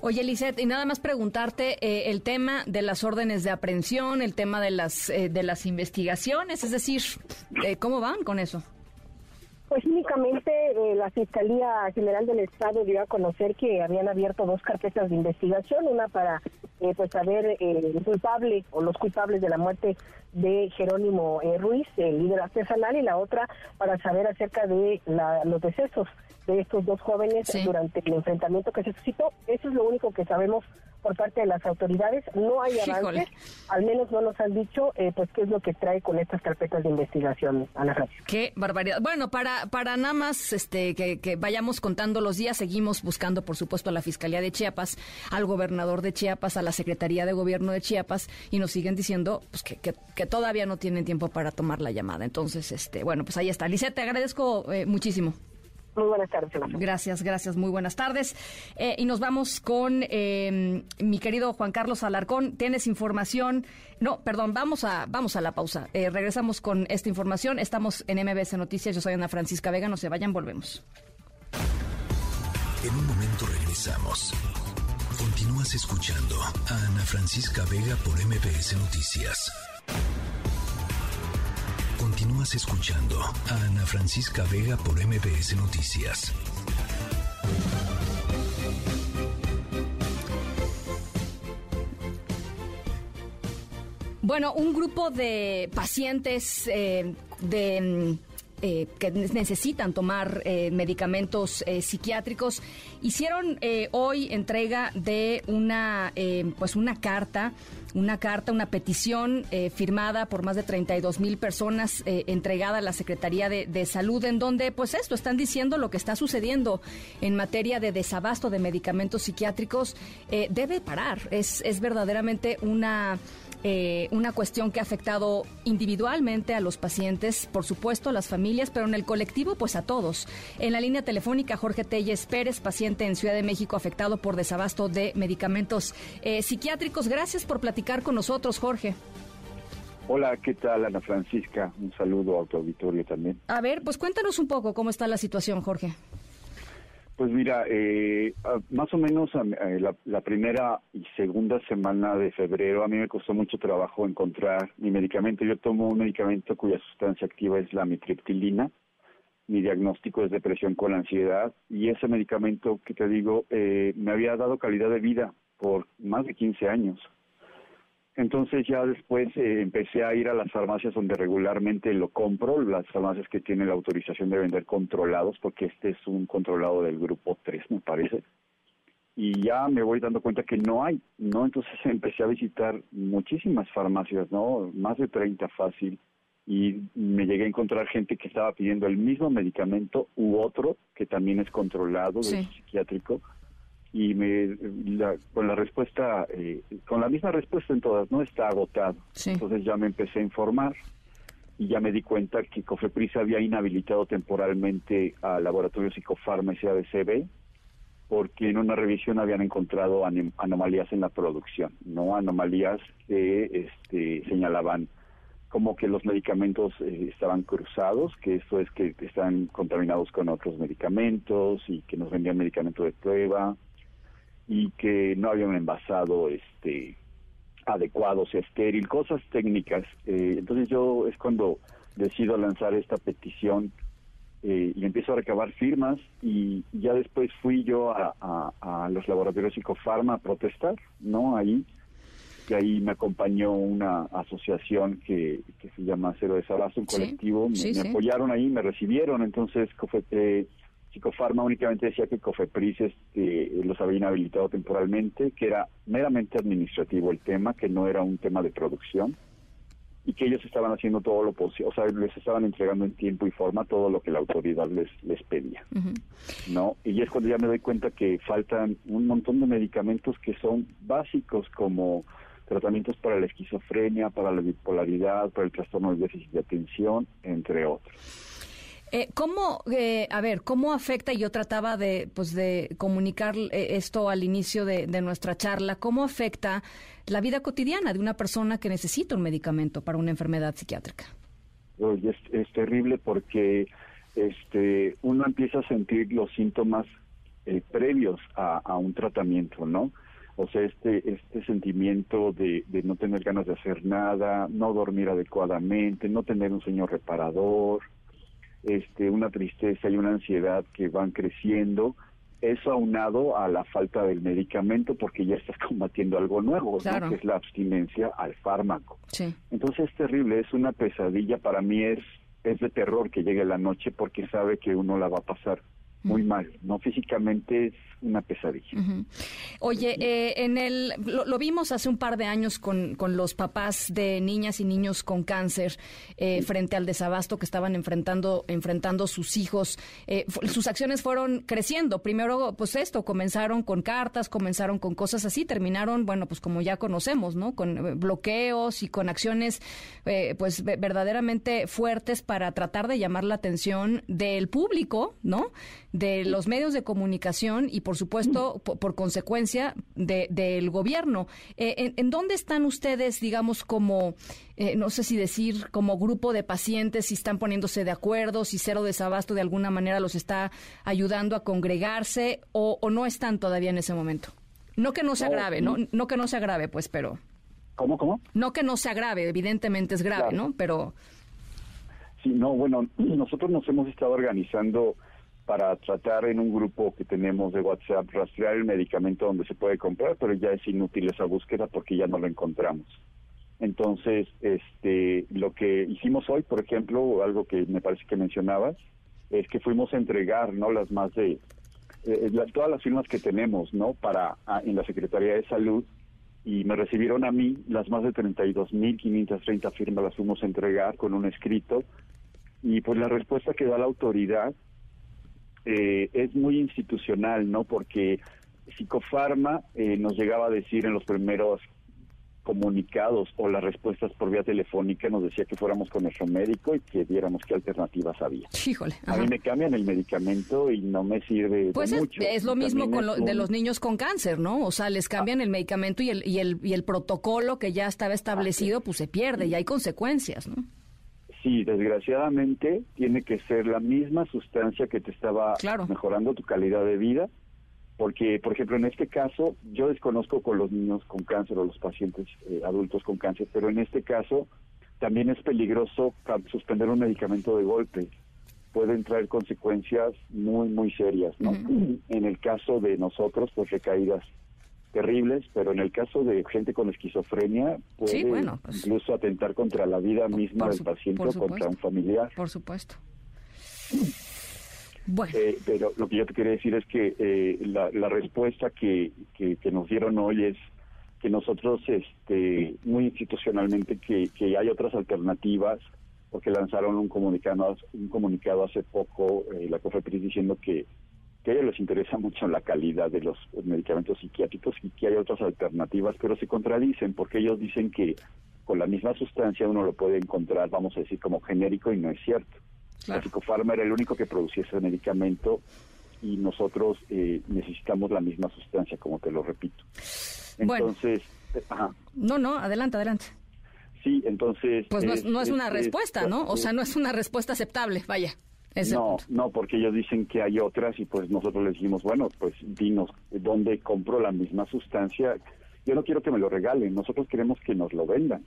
Oye, Lisette, y nada más preguntarte eh, el tema de las órdenes de aprehensión, el tema de las eh, de las investigaciones, es decir, eh, ¿cómo van con eso? Pues únicamente eh, la Fiscalía General del Estado dio a conocer que habían abierto dos carpetas de investigación, una para eh, pues saber eh, el culpable o los culpables de la muerte de Jerónimo eh, Ruiz, el líder artesanal, y la otra para saber acerca de la, los decesos de estos dos jóvenes Sí. durante el enfrentamiento que se suscitó. Eso es lo único que sabemos por parte de las autoridades. No hay Híjole. avances, al menos no nos han dicho eh, pues qué es lo que trae con estas carpetas de investigación, Ana Francisca. Qué barbaridad. Bueno, para, para nada más este, que, que vayamos contando los días, seguimos buscando, por supuesto, a la Fiscalía de Chiapas, al gobernador de Chiapas, a la Secretaría de Gobierno de Chiapas, y nos siguen diciendo pues, que, que, que todavía no tienen tiempo para tomar la llamada. Entonces, este, bueno, pues ahí está. Lisette, te agradezco eh, muchísimo. Muy buenas tardes, Ana. Gracias, gracias, muy buenas tardes. Eh, y nos vamos con eh, mi querido Juan Carlos Alarcón. Tienes información. No, perdón, vamos a, vamos a la pausa. Eh, regresamos con esta información. Estamos en MBS Noticias. Yo soy Ana Francisca Vega. No se vayan, volvemos. En un momento regresamos. Continúas escuchando a Ana Francisca Vega por MBS Noticias. Continúas escuchando a Ana Francisca Vega por MBS Noticias. Bueno, un grupo de pacientes eh, de, eh, que necesitan tomar eh, medicamentos psiquiátricos. Hicieron hoy entrega de una, pues una carta una carta, una petición firmada por más de 32 mil personas entregada a la Secretaría de, de, Salud, en donde, pues esto, están diciendo lo que está sucediendo en materia de desabasto de medicamentos psiquiátricos debe parar. Es, es verdaderamente una eh, una cuestión que ha afectado individualmente a los pacientes, por supuesto a las familias, pero en el colectivo pues a todos. En la línea telefónica Jorge Telles Pérez, paciente en Ciudad de México afectado por desabasto de medicamentos eh, psiquiátricos. Gracias por platicar con nosotros, Jorge. Hola, ¿qué tal Ana Francisca? Un saludo a tu auditorio también. A ver, pues cuéntanos un poco cómo está la situación, Jorge. Pues mira, eh, más o menos eh, la, primera y segunda semana de febrero a mí me costó mucho trabajo encontrar mi medicamento. Yo tomo un medicamento cuya sustancia activa es la mitriptilina. Mi diagnóstico es depresión con ansiedad y ese medicamento que te digo eh, me había dado calidad de vida por más de 15 años. Entonces ya después eh, empecé a ir a las farmacias donde regularmente lo compro, las farmacias que tienen la autorización de vender controlados, porque este es un controlado del grupo 3, me parece. Y ya me voy dando cuenta que no hay, ¿no? Entonces empecé a visitar muchísimas farmacias, ¿no? Más de 30 fácil. Y me llegué a encontrar gente que estaba pidiendo el mismo medicamento u otro que también es controlado, psiquiátrico, y me con la respuesta eh, con la misma respuesta en todas no está agotado. Entonces ya me empecé a informar y ya me di cuenta que Cofepris había inhabilitado temporalmente al laboratorio Psicofarma y CADCB porque en una revisión habían encontrado anomalías en la producción no anomalías que este señalaban como que los medicamentos eh, estaban cruzados, que esto es que están contaminados con otros medicamentos y que nos vendían medicamento de prueba, y que no había un envasado este adecuado, sea estéril, cosas técnicas. Eh, entonces yo es cuando decido lanzar esta petición eh, y empiezo a recabar firmas y ya después fui yo a, los laboratorios Psicofarma a protestar, ¿no? Ahí, y ahí me acompañó una asociación que, que se llama Cero Desabasto, un colectivo, me, apoyaron ahí, me recibieron, entonces eh, Psicofarma únicamente decía que Cofepris este, los había inhabilitado temporalmente, que era meramente administrativo el tema, que no era un tema de producción y que ellos estaban haciendo todo lo posible, o sea, les estaban entregando en tiempo y forma todo lo que la autoridad les les pedía, ¿no? Y es cuando ya me doy cuenta que faltan un montón de medicamentos que son básicos como tratamientos para la esquizofrenia, para la bipolaridad, para el trastorno del déficit de atención, entre otros. Eh, ¿Cómo, eh, a ver, cómo afecta, y yo trataba de, pues, de comunicar eh, esto al inicio de, nuestra charla, cómo afecta la vida cotidiana de una persona que necesita un medicamento para una enfermedad psiquiátrica? es, es, terrible porque este, uno empieza a sentir los síntomas eh, previos a, a, un tratamiento, ¿no? O sea, este, este sentimiento de, de no tener ganas de hacer nada, no dormir adecuadamente, no tener un sueño reparador, este, una tristeza y una ansiedad que van creciendo, eso aunado a la falta del medicamento porque ya estás combatiendo algo nuevo, que es la abstinencia al fármaco. Entonces es terrible, es una pesadilla, para mí es, es de terror que llegue la noche porque sabe que uno la va a pasar muy mal, no físicamente una pesadilla. Oye, eh, en el lo, vimos hace un par de años con, con, los papás de niñas y niños con cáncer eh, frente al desabasto que estaban enfrentando enfrentando sus hijos. Eh, sus acciones fueron creciendo. Primero, pues esto comenzaron con cartas, comenzaron con cosas así, terminaron, bueno, pues como ya conocemos, ¿no? Con bloqueos y con acciones, pues verdaderamente fuertes para tratar de llamar la atención del público, ¿no? De los medios de comunicación y por supuesto, por, consecuencia del gobierno. Eh, en, dónde están ustedes, digamos, como, eh, no sé si decir, como grupo de pacientes, si están poniéndose de acuerdo, si Cero Desabasto de alguna manera los está ayudando a congregarse o, no están todavía en ese momento? No que no se agrave, ¿no? No que no se agrave, pues, pero... ¿Cómo, cómo? No que no se agrave, evidentemente es grave, ¿no? Pero... Sí, no, bueno, nosotros nos hemos estado organizando para tratar en un grupo que tenemos de WhatsApp rastrear el medicamento donde se puede comprar, pero ya es inútil esa búsqueda porque ya no lo encontramos. Entonces, este, lo que hicimos hoy, por ejemplo, algo que me parece que mencionabas, es que fuimos a entregar, ¿no? Las más de eh, todas las firmas que tenemos, ¿no? Para en la Secretaría de Salud y me recibieron a mí las más de 32.530 firmas las fuimos a entregar con un escrito y pues la respuesta que da la autoridad eh, es muy institucional, ¿no? Porque Psicofarma eh, nos llegaba a decir en los primeros comunicados o las respuestas por vía telefónica nos decía que fuéramos con nuestro médico y que viéramos qué alternativas había. Híjole. A mí me cambian el medicamento y no me sirve pues de es, mucho. es lo mismo con de los niños con cáncer, ¿no? O sea, les cambian el medicamento y el, y el y el protocolo que ya estaba establecido, pues se pierde y hay consecuencias, ¿no? Sí, desgraciadamente tiene que ser la misma sustancia que te estaba mejorando tu calidad de vida porque, por ejemplo, en este caso, yo desconozco con los niños con cáncer o los pacientes eh, adultos con cáncer, pero en este caso también es peligroso suspender un medicamento de golpe. Pueden traer consecuencias muy, muy serias, ¿no? En el caso de nosotros, pues recaídas terribles, pero en el caso de gente con esquizofrenia puede pues incluso atentar contra la vida misma del paciente o contra un familiar. Por supuesto. Eh, pero lo que yo te quería decir es que eh, la, respuesta que, que, nos dieron hoy es que nosotros, este, muy institucionalmente, que, que hay otras alternativas, porque lanzaron un comunicado, un comunicado hace poco, eh, la COFEPRIS, diciendo que, que a ellos les interesa mucho la calidad de los medicamentos psiquiátricos y que hay otras alternativas, pero se contradicen porque ellos dicen que con la misma sustancia uno lo puede encontrar, vamos a decir, como genérico y no es cierto. La psicofarma era el único que producía ese medicamento y nosotros eh, necesitamos la misma sustancia, como te lo repito. Entonces, eh, No, no, adelante, adelante. Sí, entonces... Pues no es, una respuesta, ¿no? O sea, no es una respuesta aceptable, vaya. No, no, porque ellos dicen que hay otras y pues nosotros les dijimos, bueno, pues dinos dónde compro la misma sustancia. Yo no quiero que me lo regalen, nosotros queremos que nos lo vendan.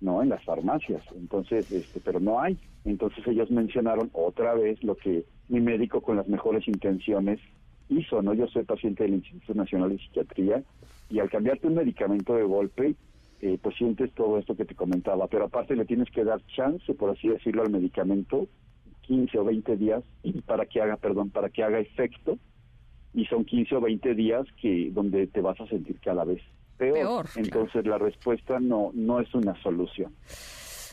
¿no? En las farmacias. Entonces, este, pero no hay. Entonces ellos mencionaron otra vez lo que mi médico con las mejores intenciones hizo, ¿no? Yo soy paciente del Instituto Nacional de Psiquiatría y al cambiarte un medicamento de golpe, eh, pues sientes todo esto que te comentaba, pero aparte le tienes que dar chance, por así decirlo, al medicamento 15 o 20 días para que haga, perdón, para que haga efecto y son 15 o 20 días que donde te vas a sentir cada vez peor. Entonces la respuesta no, no es una solución.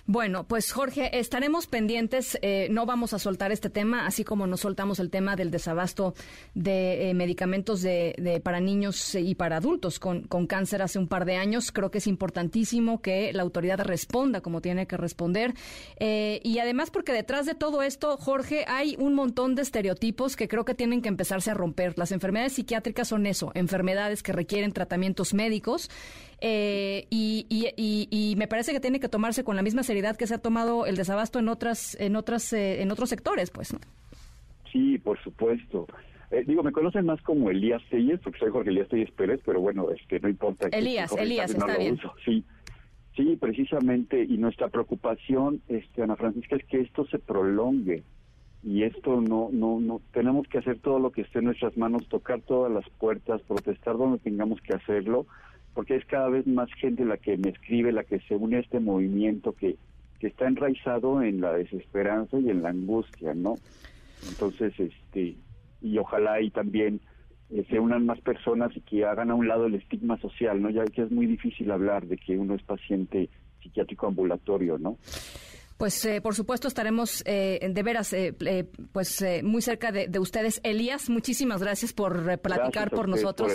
Bueno, pues Jorge, estaremos pendientes, eh, no vamos a soltar este tema, así como nos soltamos el tema del desabasto de eh, medicamentos de, para niños y para adultos con, con cáncer hace un par de años. Creo que es importantísimo que la autoridad responda como tiene que responder. Eh, y además porque detrás de todo esto, Jorge, hay un montón de estereotipos que creo que tienen que empezarse a romper. Las enfermedades psiquiátricas son eso, enfermedades que requieren tratamientos médicos eh, y, y, me parece que tiene que tomarse con la misma seriedad que se ha tomado el desabasto en otras en otras eh, en otros sectores pues sí por supuesto. Eh, digo me conocen más como Elías Telles porque soy Jorge Elías Telles Pérez pero bueno este no importa Elías Elías está bien. sí sí precisamente y nuestra preocupación este Ana Francisca es que esto se prolongue y esto no, no, no, tenemos que hacer todo lo que esté en nuestras manos, tocar todas las puertas, protestar donde tengamos que hacerlo, porque es cada vez más gente la que me escribe, la que se une a este movimiento que, que está enraizado en la desesperanza y en la angustia, ¿no? Entonces, este, y ojalá y también eh, se unan más personas y que hagan a un lado el estigma social, ¿no? Ya que es muy difícil hablar de que uno es paciente psiquiátrico ambulatorio, ¿no? Pues eh, por supuesto estaremos eh, de veras eh, pues muy cerca de, ustedes. Elías, muchísimas gracias por platicar por nosotros,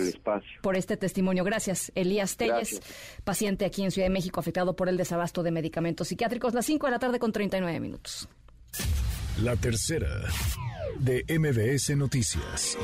por, este testimonio. Gracias, Elías Telles, paciente aquí en Ciudad de México afectado por el desabasto de medicamentos psiquiátricos. Las 5 de la tarde con 39 minutos. La tercera de MBS Noticias.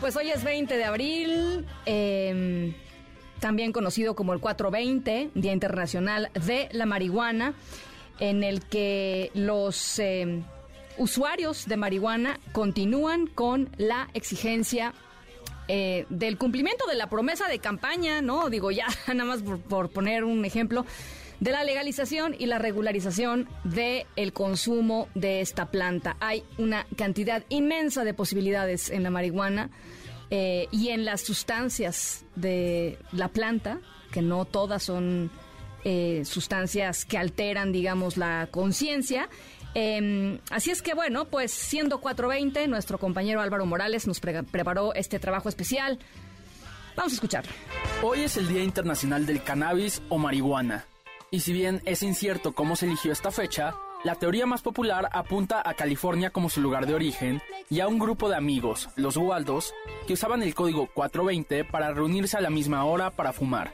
Pues hoy es 20 de abril, em, también conocido como el 420, Día Internacional de la Marihuana, en el que los em, usuarios de marihuana continúan con la exigencia eh, del cumplimiento de la promesa de campaña, ¿no? Digo, ya nada más por, poner un ejemplo, de la legalización y la regularización del el consumo de esta planta. Hay una cantidad inmensa de posibilidades en la marihuana eh, y en las sustancias de la planta, que no todas son eh, sustancias que alteran, digamos, la conciencia. Em, así es que bueno, pues siendo 4.20, nuestro compañero Álvaro Morales nos preparó este trabajo especial. Vamos a escuchar. Hoy es el Día Internacional del Cannabis o Marihuana. Y si bien es incierto cómo se eligió esta fecha, la teoría más popular apunta a California como su lugar de origen y a un grupo de amigos, los Waldos, que usaban el código 420 para reunirse a la misma hora para fumar.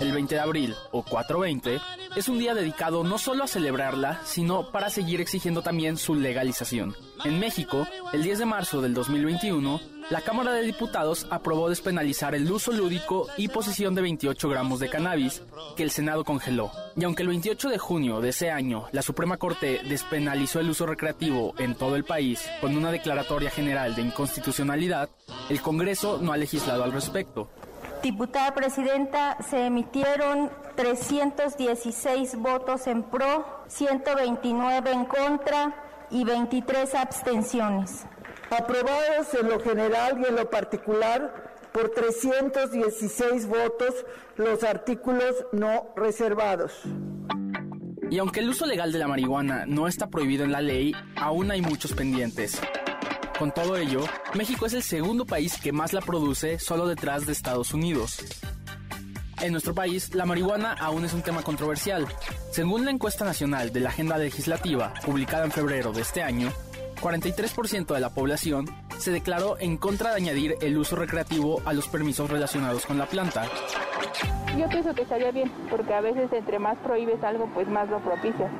El 20 de abril, o 420, es un día dedicado no solo a celebrarla, sino para seguir exigiendo también su legalización. En México, el 10 de marzo del 2021, la Cámara de Diputados aprobó despenalizar el uso lúdico y posesión de 28 gramos de cannabis que el Senado congeló. Y aunque el 28 de junio de ese año la Suprema Corte despenalizó el uso recreativo en todo el país con una declaratoria general de inconstitucionalidad, el Congreso no ha legislado al respecto. Diputada Presidenta, se emitieron 316 votos en pro, 129 en contra y 23 abstenciones. Aprobados en lo general y en lo particular por 316 votos los artículos no reservados. Y aunque el uso legal de la marihuana no está prohibido en la ley, aún hay muchos pendientes. Con todo ello, México es el segundo país que más la produce solo detrás de Estados Unidos. En nuestro país, la marihuana aún es un tema controversial. Según la encuesta nacional de la Agenda Legislativa, publicada en febrero de este año, 43% de la población se declaró en contra de añadir el uso recreativo a los permisos relacionados con la planta. Yo pienso que estaría bien, porque a veces entre más prohíbes algo, pues más lo propicias.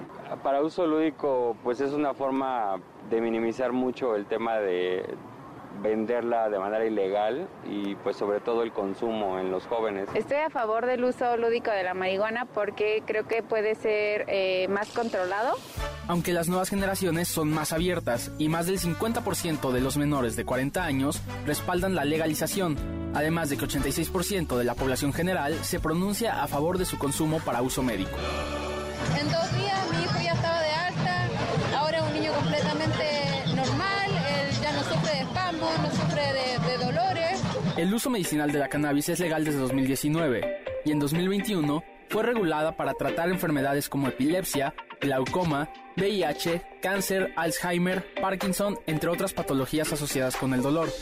Para uso lúdico, pues es una forma de minimizar mucho el tema de venderla de manera ilegal y pues sobre todo el consumo en los jóvenes. Estoy a favor del uso lúdico de la marihuana porque creo que puede ser eh, más controlado. Aunque las nuevas generaciones son más abiertas y más del 50% de los menores de 40 años respaldan la legalización, además de que 86% de la población general se pronuncia a favor de su consumo para uso médico. En dos días mi hijo ya estaba de alta, ahora es un niño completamente normal, él ya no sufre de espasmos, no sufre de, de dolores. El uso medicinal de la cannabis es legal desde 2019 y en 2021 fue regulada para tratar enfermedades como epilepsia, glaucoma, VIH, cáncer, Alzheimer, Parkinson, entre otras patologías asociadas con el dolor.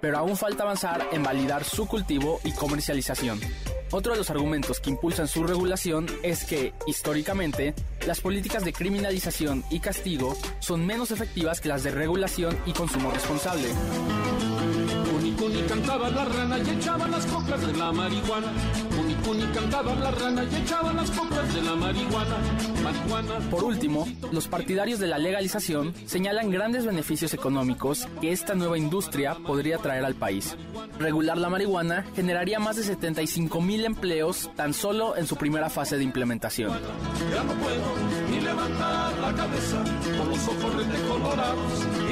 Pero aún falta avanzar en validar su cultivo y comercialización. Otro de los argumentos que impulsan su regulación es que, históricamente, las políticas de criminalización y castigo son menos efectivas que las de regulación y consumo responsable. cantaba la rana y las coplas de la marihuana. Cantaba la rana y echaba las coplas de la marihuana. Por último, los partidarios de la legalización señalan grandes beneficios económicos que esta nueva industria podría traer al país. Regular la marihuana generaría más de 75 mil empleos tan solo en su primera fase de implementación. Ya no puedo ni levantar la cabeza con los ojos colorados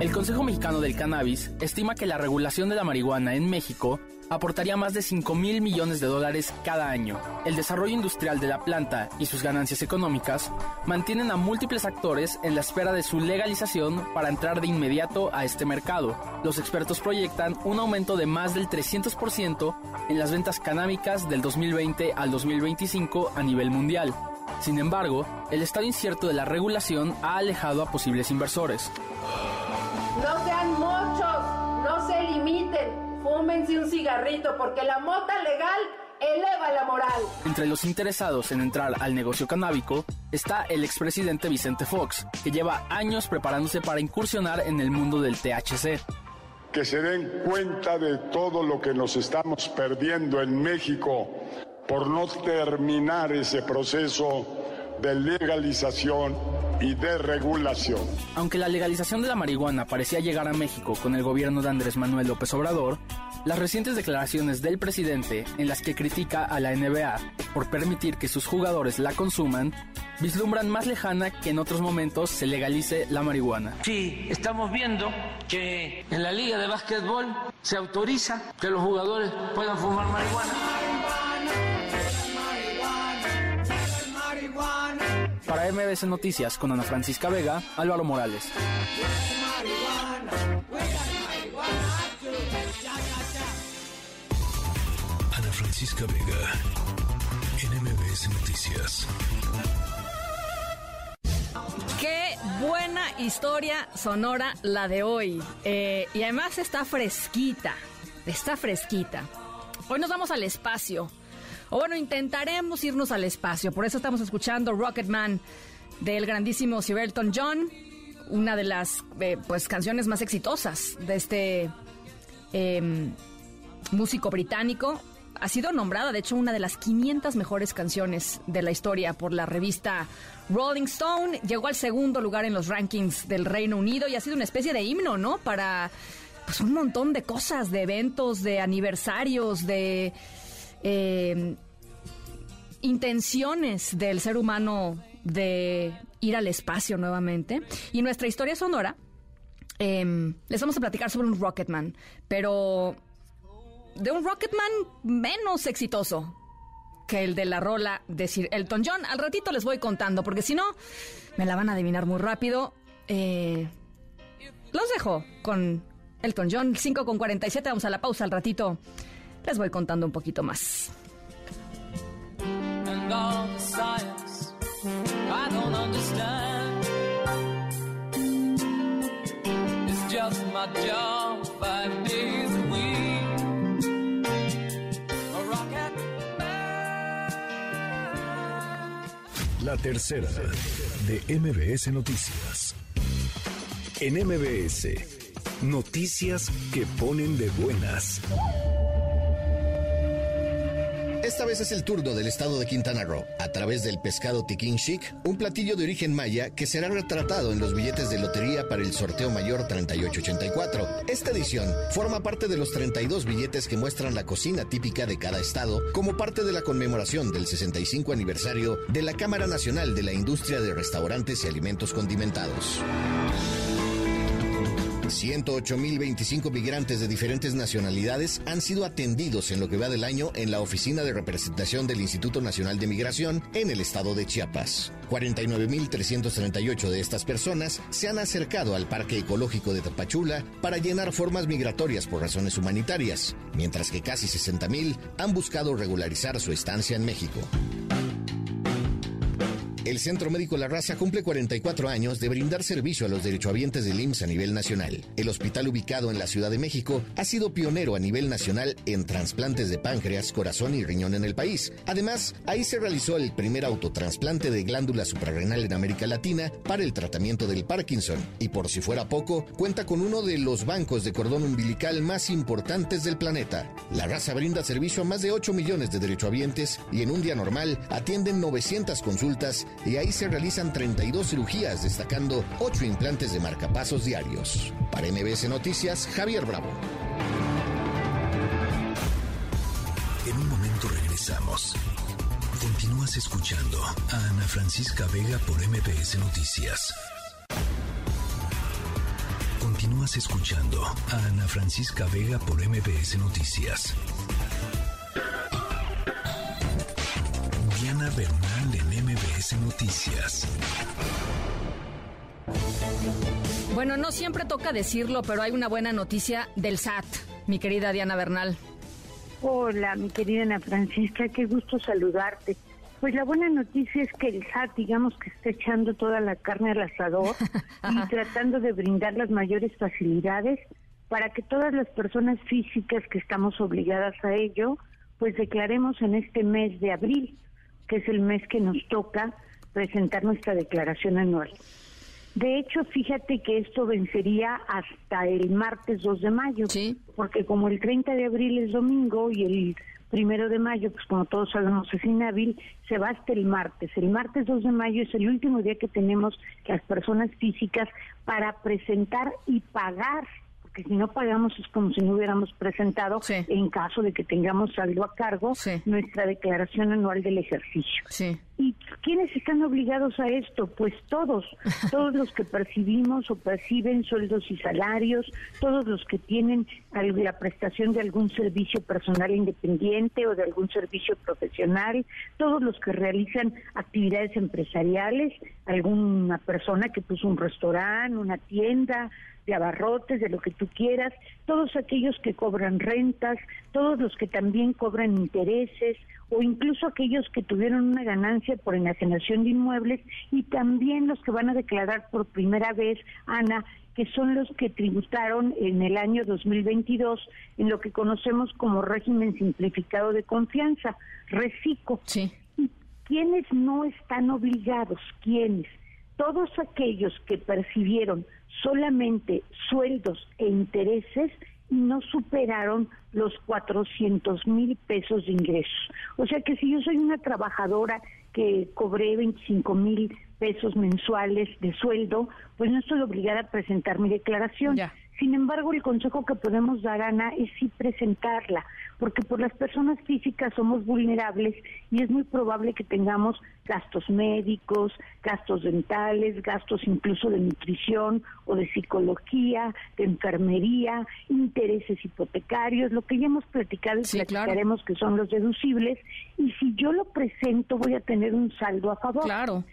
El Consejo Mexicano del Cannabis estima que la regulación de la marihuana en México aportaría más de 5 mil millones de dólares cada año. El desarrollo industrial de la planta y sus ganancias económicas mantienen a múltiples actores en la espera de su legalización para entrar de inmediato a este mercado. Los expertos proyectan un aumento de más del 300% en las ventas canábicas del 2020 al 2025 a nivel mundial. Sin embargo, el estado incierto de la regulación ha alejado a posibles inversores. No sean muchos, no se limiten fúmense un cigarrito porque la mota legal eleva la moral. Entre los interesados en entrar al negocio canábico está el expresidente Vicente Fox, que lleva años preparándose para incursionar en el mundo del THC. Que se den cuenta de todo lo que nos estamos perdiendo en México por no terminar ese proceso de legalización y de regulación. Aunque la legalización de la marihuana parecía llegar a México con el gobierno de Andrés Manuel López Obrador, las recientes declaraciones del presidente en las que critica a la NBA por permitir que sus jugadores la consuman vislumbran más lejana que en otros momentos se legalice la marihuana. Sí, estamos viendo que en la liga de básquetbol se autoriza que los jugadores puedan fumar marihuana. Para MBS Noticias con Ana Francisca Vega, Álvaro Morales. Ana Francisca Vega, en MBS Noticias. Qué buena historia sonora la de hoy. Eh, y además está fresquita. Está fresquita. Hoy nos vamos al espacio. O bueno, intentaremos irnos al espacio. Por eso estamos escuchando Rocketman del grandísimo Sir John. Una de las eh, pues, canciones más exitosas de este em, músico británico. Ha sido nombrada, de hecho, una de las 500 mejores canciones de la historia por la revista Rolling Stone. Llegó al segundo lugar en los rankings del Reino Unido y ha sido una especie de himno, ¿no? Para pues un montón de cosas, de eventos, de aniversarios, de eh, intenciones del ser humano de ir al espacio nuevamente. Y nuestra historia sonora, eh, les vamos a platicar sobre un Rocketman, pero de un Rocketman menos exitoso que el de la rola de Sir Elton John. Al ratito les voy contando, porque si no, me la van a adivinar muy rápido. Eh, los dejo con Elton John, 5 con 47. Vamos a la pausa al ratito. Les voy contando un poquito más. And all the science I don't understand. It's just my job five days a week. A rocket La tercera de MBS Noticias. En MBS, noticias que ponen de buenas. Esta vez es el turno del estado de Quintana Roo, a través del pescado tiquín chic, un platillo de origen maya que será retratado en los billetes de lotería para el sorteo mayor 3884. Esta edición forma parte de los 32 billetes que muestran la cocina típica de cada estado como parte de la conmemoración del 65 aniversario de la Cámara Nacional de la Industria de Restaurantes y Alimentos Condimentados. 108.025 migrantes de diferentes nacionalidades han sido atendidos en lo que va del año en la oficina de representación del Instituto Nacional de Migración en el estado de Chiapas. 49.338 de estas personas se han acercado al Parque Ecológico de Tapachula para llenar formas migratorias por razones humanitarias, mientras que casi 60.000 han buscado regularizar su estancia en México. El Centro Médico La Raza cumple 44 años de brindar servicio a los derechohabientes del IMSS a nivel nacional. El hospital ubicado en la Ciudad de México ha sido pionero a nivel nacional en trasplantes de páncreas, corazón y riñón en el país. Además, ahí se realizó el primer autotrasplante de glándula suprarrenal en América Latina para el tratamiento del Parkinson. Y por si fuera poco, cuenta con uno de los bancos de cordón umbilical más importantes del planeta. La Raza brinda servicio a más de 8 millones de derechohabientes y en un día normal atienden 900 consultas y ahí se realizan 32 cirugías, destacando 8 implantes de marcapasos diarios. Para MBS Noticias, Javier Bravo. En un momento regresamos. Continúas escuchando a Ana Francisca Vega por MBS Noticias. Continúas escuchando a Ana Francisca Vega por MBS Noticias. Diana Bernal en MBS Noticias. Bueno, no siempre toca decirlo, pero hay una buena noticia del SAT, mi querida Diana Bernal. Hola, mi querida Ana Francisca, qué gusto saludarte. Pues la buena noticia es que el SAT, digamos que está echando toda la carne al asador y tratando de brindar las mayores facilidades para que todas las personas físicas que estamos obligadas a ello, pues declaremos en este mes de abril, que es el mes que nos toca presentar nuestra declaración anual. De hecho, fíjate que esto vencería hasta el martes 2 de mayo, porque como el 30 de abril es domingo y el primero de mayo, pues como todos sabemos es inhábil, se va hasta el martes. El martes 2 de mayo es el último día que tenemos las personas físicas para presentar y pagar que si no pagamos es como si no hubiéramos presentado, en caso de que tengamos saldo a cargo, nuestra declaración anual del ejercicio. ¿Y ¿quiénes están obligados a esto? Pues todos, todos los que percibimos o perciben sueldos y salarios, todos los que tienen la prestación de algún servicio personal independiente o de algún servicio profesional, todos los que realizan actividades empresariales, alguna persona que puso un restaurante, una tienda, de abarrotes, de lo que tú quieras, todos aquellos que cobran rentas, todos los que también cobran intereses o incluso aquellos que tuvieron una ganancia por enajenación de inmuebles y también los que van a declarar por primera vez, Ana, que son los que tributaron en el año 2022 en lo que conocemos como régimen simplificado de confianza, RECICO. Sí. ¿Quiénes no están obligados? ¿Quiénes? Todos aquellos que percibieron solamente sueldos e intereses no superaron los 400 mil pesos de ingresos. O sea que si yo soy una trabajadora que cobré 25 mil pesos mensuales de sueldo, pues no estoy obligada a presentar mi declaración. Sin embargo, el consejo que podemos dar, Ana, es sí presentarla, porque por las personas físicas somos vulnerables y es muy probable que tengamos gastos médicos, gastos dentales, gastos incluso de nutrición o de psicología, de enfermería, intereses hipotecarios, lo que ya hemos platicado y Sí, claro. platicaremos que son los deducibles, y si yo lo presento voy a tener un saldo a favor. Claro.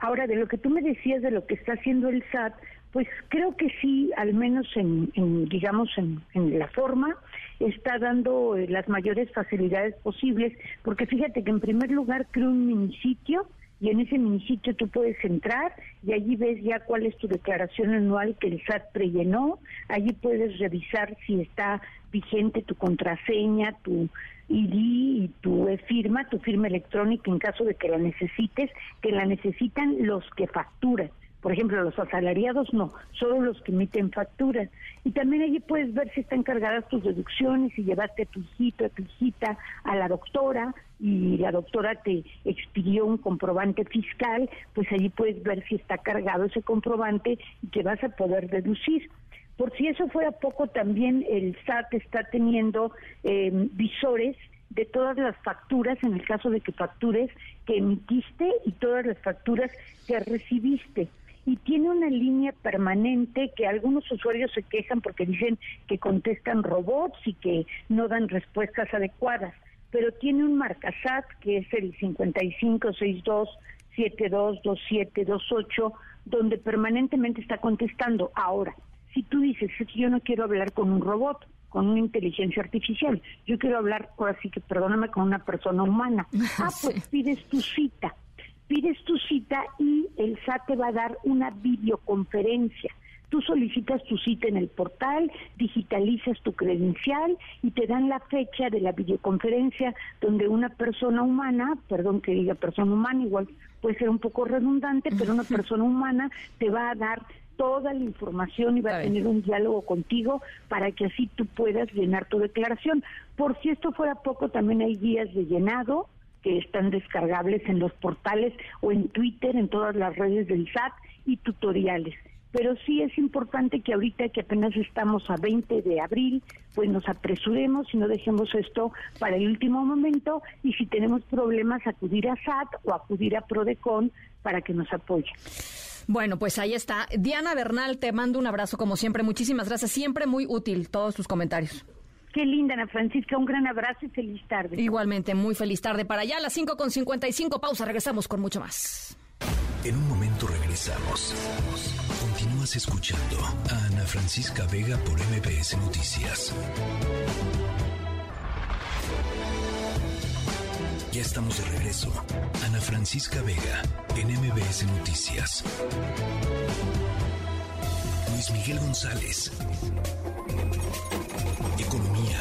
Ahora, de lo que tú me decías de lo que está haciendo el SAT, pues creo que sí, al menos en, en, digamos, en, en la forma, está dando eh, las mayores facilidades posibles, porque fíjate que en primer lugar creó un minisitio y en ese minisitio tú puedes entrar y allí ves ya cuál es tu declaración anual que el SAT prellenó, allí puedes revisar si está vigente tu contraseña, tu ID y tu firma, tu firma electrónica en caso de que la necesites, que la necesitan los que facturan. Por ejemplo, los asalariados no, solo los que emiten facturas. Y también allí puedes ver si están cargadas tus deducciones, si llevaste a tu hijito, a tu hijita a la doctora y la doctora te expidió un comprobante fiscal, pues allí puedes ver si está cargado ese comprobante y que vas a poder deducir. Por si eso fuera poco, también el SAT está teniendo eh, visores de todas las facturas, en el caso de que factures que emitiste y todas las facturas que recibiste y tiene una línea permanente que algunos usuarios se quejan porque dicen que contestan robots y que no dan respuestas adecuadas, pero tiene un marcasat que es el 5562722728 donde permanentemente está contestando. Ahora, si tú dices que yo no quiero hablar con un robot, con una inteligencia artificial, yo quiero hablar, ahora sí que perdóname, con una persona humana. Ah, pues pides tu cita pides tu cita y el SAT te va a dar una videoconferencia. Tú solicitas tu cita en el portal, digitalizas tu credencial y te dan la fecha de la videoconferencia donde una persona humana, perdón que diga persona humana, igual puede ser un poco redundante, pero una persona humana te va a dar toda la información y va a tener un diálogo contigo para que así tú puedas llenar tu declaración. Por si esto fuera poco, también hay guías de llenado, que están descargables en los portales o en Twitter, en todas las redes del SAT y tutoriales. Pero sí es importante que ahorita que apenas estamos a 20 de abril, pues nos apresuremos y no dejemos esto para el último momento y si tenemos problemas acudir a SAT o acudir a Prodecon para que nos apoye. Bueno, pues ahí está. Diana Bernal, te mando un abrazo como siempre. Muchísimas gracias. Siempre muy útil todos tus comentarios. Qué linda, Ana Francisca. Un gran abrazo y feliz tarde. Igualmente, muy feliz tarde para allá. A las 5 con 55. Pausa, regresamos con mucho más. En un momento regresamos. Continúas escuchando a Ana Francisca Vega por MBS Noticias. Ya estamos de regreso. Ana Francisca Vega en MBS Noticias. Luis Miguel González. Economía.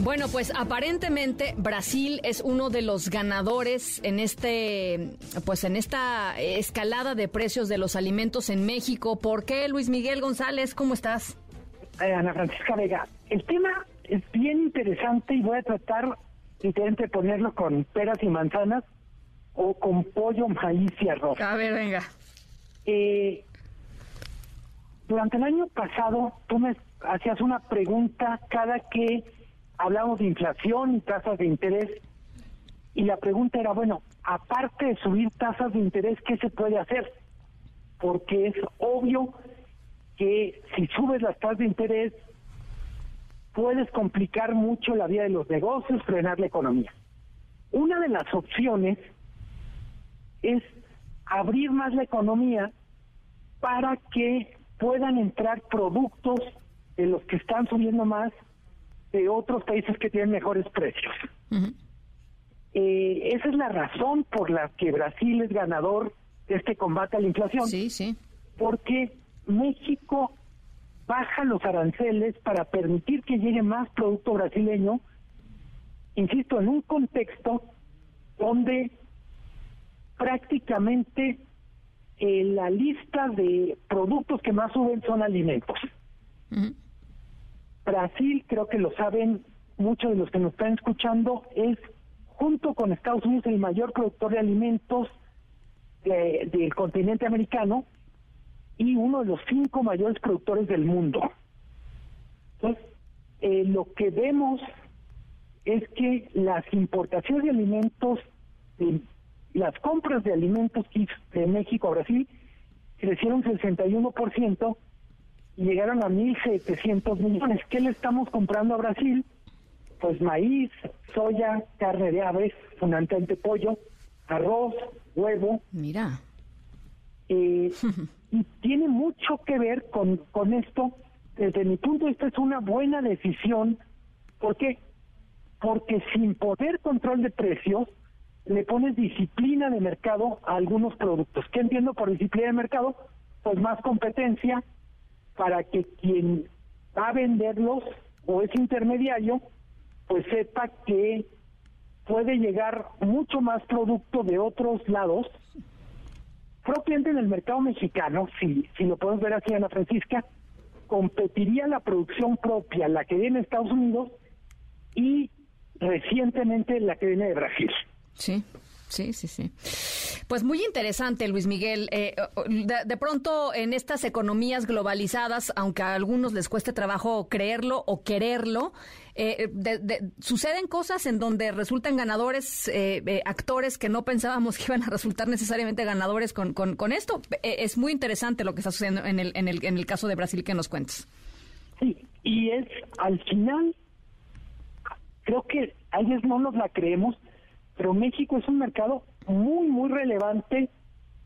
Bueno, pues aparentemente Brasil es uno de los ganadores en este, pues en esta escalada de precios de los alimentos en México. ¿Por qué, Luis Miguel González? ¿Cómo estás? Eh, Ana Francisca Vega, el tema es bien interesante y voy a tratar de ponerlo con peras y manzanas o con pollo, maíz y arroz. A ver, venga. Eh, durante el año pasado tú me hacías una pregunta cada que hablamos de inflación y tasas de interés, y la pregunta era, bueno, aparte de subir tasas de interés, ¿qué se puede hacer? Porque es obvio que si subes las tasas de interés, puedes complicar mucho la vida de los negocios, frenar la economía. Una de las opciones es abrir más la economía para que puedan entrar productos de los que están subiendo más de otros países que tienen mejores precios. Eh, esa es la razón por la que Brasil es ganador de este combate a la inflación. Sí, sí. Porque México baja los aranceles para permitir que llegue más producto brasileño, insisto, en un contexto donde prácticamente eh, la lista de productos que más suben son alimentos. Brasil, creo que lo saben muchos de los que nos están escuchando, es junto con Estados Unidos el mayor productor de alimentos del continente americano y uno de los cinco mayores productores del mundo. Entonces, eh, lo que vemos es que las importaciones de alimentos, las compras de alimentos de México a Brasil crecieron 61% y llegaron a 1.700 millones. ¿Qué le estamos comprando a Brasil? Pues maíz, soya, carne de aves, fundamentalmente pollo, arroz, huevo. Mira. Eh, y tiene mucho que ver con, con esto. Desde mi punto de vista es una buena decisión. ¿Por qué? Porque sin poder control de precios, le pones disciplina de mercado a algunos productos. ¿Qué entiendo por disciplina de mercado? Pues más competencia para que quien va a venderlos o es intermediario, pues sepa que puede llegar mucho más producto de otros lados propiamente en el mercado mexicano, si, si lo podemos ver así, Ana Francisca, competiría la producción propia, la que viene de Estados Unidos, y recientemente la que viene de Brasil. Sí. Sí, sí, sí. Pues muy interesante, Luis Miguel. Eh, de, pronto, en estas economías globalizadas, aunque a algunos les cueste trabajo creerlo o quererlo, eh, suceden cosas en donde resultan ganadores eh, actores que no pensábamos que iban a resultar necesariamente ganadores con, con, esto. es muy interesante lo que está sucediendo en el, en, el, en el caso de Brasil que nos cuentes. Sí, y es al final, creo que a veces no nos la creemos pero México es un mercado muy, muy relevante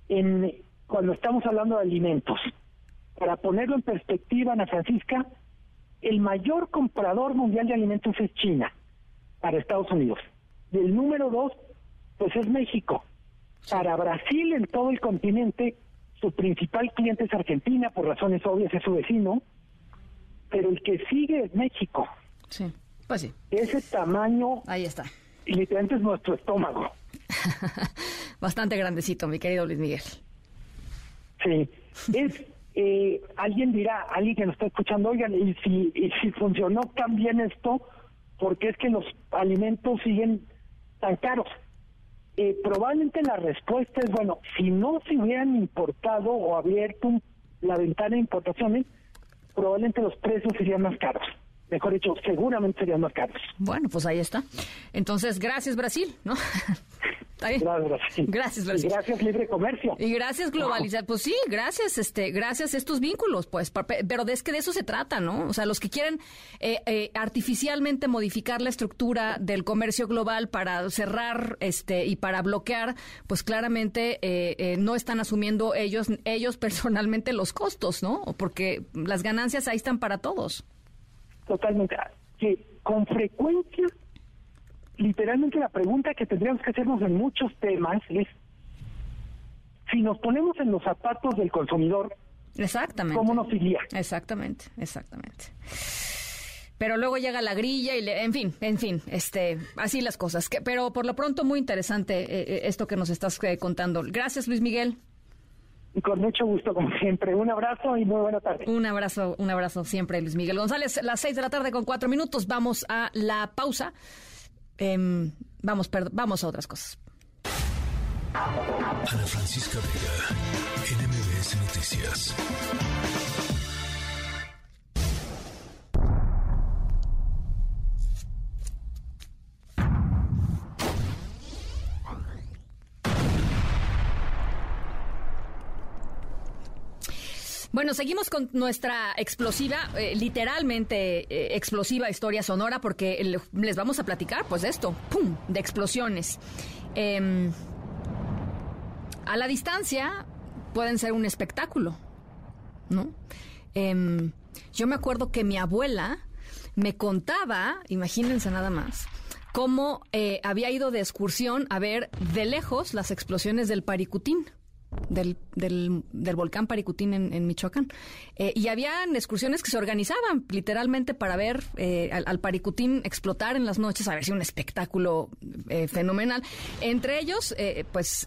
en cuando estamos hablando de alimentos. Para ponerlo en perspectiva, Ana Francisca, el mayor comprador mundial de alimentos es China para Estados Unidos. Y el número dos, pues es México. Para Brasil, en todo el continente, su principal cliente es Argentina, por razones obvias es su vecino, pero el que sigue es México. Sí, pues sí. Ese tamaño. Ahí está y literalmente es nuestro estómago. Bastante grandecito, mi querido Luis Miguel. Sí, es, eh, alguien dirá, alguien que nos está escuchando, oigan, y si, y si funcionó tan bien esto, porque es que los alimentos siguen tan caros? Eh, probablemente la respuesta es, bueno, si no se hubieran importado o abierto la ventana de importaciones, probablemente los precios serían más caros mejor dicho, seguramente serían más caros. Bueno, pues ahí está. Entonces, gracias Brasil, ¿no? Gracias, Brasil. Gracias, Brasil. Y gracias, libre comercio. Y gracias, globalizar. Pues sí, gracias, este, gracias estos vínculos, pues. Pero es que de eso se trata, ¿no? O sea, los que quieren eh, eh, artificialmente modificar la estructura del comercio global para cerrar este y para bloquear, pues claramente eh, no están asumiendo ellos, ellos personalmente los costos, ¿no? Porque las ganancias ahí están para todos totalmente, que con frecuencia, literalmente la pregunta que tendríamos que hacernos en muchos temas es, si nos ponemos en los zapatos del consumidor, Exactamente. ¿Cómo nos iría? Exactamente, exactamente. Pero luego llega la grilla y, en fin, en fin, este, así las cosas. Que, pero por lo pronto muy interesante eh, eh, esto que nos estás eh, contando. Gracias, Luis Miguel. Con mucho gusto, como siempre. Un abrazo y muy buena tarde. Un abrazo, un abrazo siempre, Luis Miguel González. Las seis de la tarde con cuatro minutos. Vamos a la pausa. Em, vamos, vamos a otras cosas. Ana Francisca Vega, NMBS Noticias. Bueno, seguimos con nuestra explosiva, eh, literalmente eh, explosiva historia sonora, porque les vamos a platicar, pues, de esto, ¡pum!, de explosiones. Em, a la distancia pueden ser un espectáculo, ¿no? Em, yo me acuerdo que mi abuela me contaba, imagínense nada más, cómo eh, había ido de excursión a ver de lejos las explosiones del Paricutín del, del, volcán Paricutín en, Michoacán. Eh, y habían excursiones que se organizaban literalmente para ver eh, al, Paricutín explotar en las noches, a ver si un espectáculo eh, fenomenal. Entre ellos, pues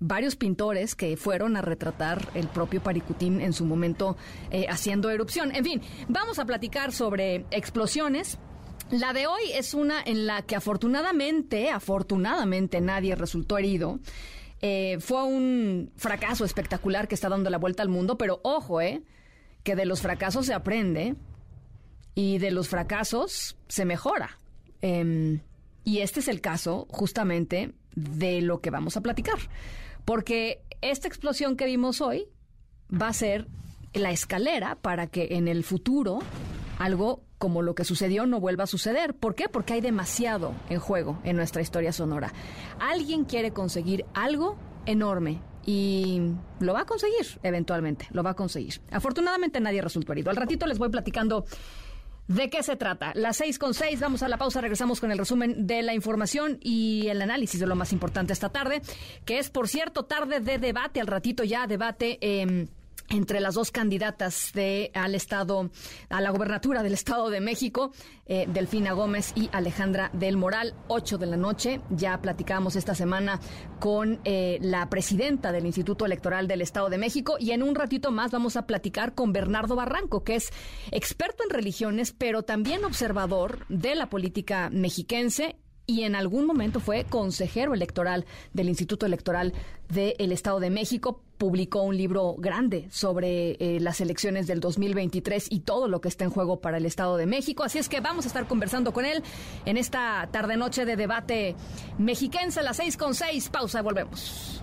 varios pintores que fueron a retratar el propio Paricutín en su momento haciendo erupción. En fin, vamos a platicar sobre explosiones. La de hoy es una en la que afortunadamente, afortunadamente nadie resultó herido. Eh, fue un fracaso espectacular que está dando la vuelta al mundo, pero ojo, eh, que de los fracasos se aprende y de los fracasos se mejora. Em, y este es el caso justamente de lo que vamos a platicar, porque esta explosión que vimos hoy va a ser la escalera para que en el futuro algo como lo que sucedió no vuelva a suceder. ¿Por qué? Porque hay demasiado en juego en nuestra historia sonora. Alguien quiere conseguir algo enorme y lo va a conseguir eventualmente, lo va a conseguir. Afortunadamente nadie resultó herido. Al ratito les voy platicando de qué se trata. Las seis con seis, vamos a la pausa, regresamos con el resumen de la información y el análisis de lo más importante esta tarde, que es, por cierto, tarde de debate, al ratito ya debate. Eh, entre las dos candidatas de al estado a la gobernatura del estado de México, eh, Delfina Gómez y Alejandra del Moral, 8 de la noche. Ya platicamos esta semana con eh, la presidenta del Instituto Electoral del Estado de México y en un ratito más vamos a platicar con Bernardo Barranco, que es experto en religiones, pero también observador de la política mexiquense y en algún momento fue consejero electoral del Instituto Electoral del Estado de México. Publicó un libro grande sobre eh, las elecciones del 2023 y todo lo que está en juego para el Estado de México. Así es que vamos a estar conversando con él en esta tarde-noche de debate mexiquense a las seis con seis. Pausa volvemos.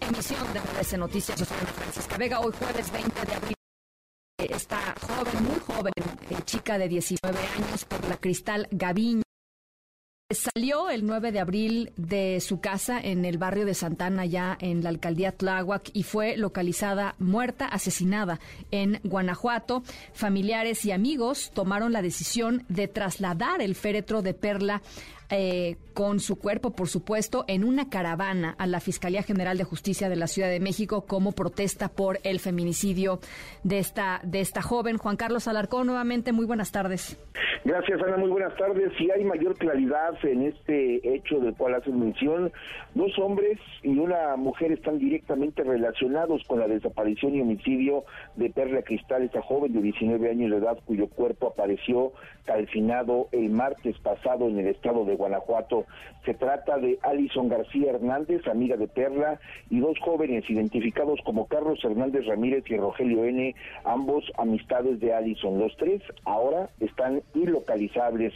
Emisión de Noticias. Yo soy Ana Francisca Vega. Hoy jueves 20 de abril esta joven, muy joven, eh, chica de 19 años por la Cristal Gaviño. Salió el 9 de abril de su casa en el barrio de Santana, ya en la alcaldía Tláhuac, y fue localizada muerta, asesinada en Guanajuato. Familiares y amigos tomaron la decisión de trasladar el féretro de Perla eh, con su cuerpo, por supuesto, en una caravana a la Fiscalía General de Justicia de la Ciudad de México como protesta por el feminicidio de esta, de esta joven. Juan Carlos Alarcón, nuevamente, muy buenas tardes. Gracias, Ana, muy buenas tardes. Si hay mayor claridad en este hecho del cual hace mención, dos hombres y una mujer están directamente relacionados con la desaparición y homicidio de Perla Cristal, esta joven de 19 años de edad cuyo cuerpo apareció calcinado el martes pasado en el estado de Guanajuato. Se trata de Alison García Hernández, amiga de Perla, y dos jóvenes identificados como Carlos Hernández Ramírez y Rogelio N., ambos amistades de Alison. Los tres ahora están ilocalizables.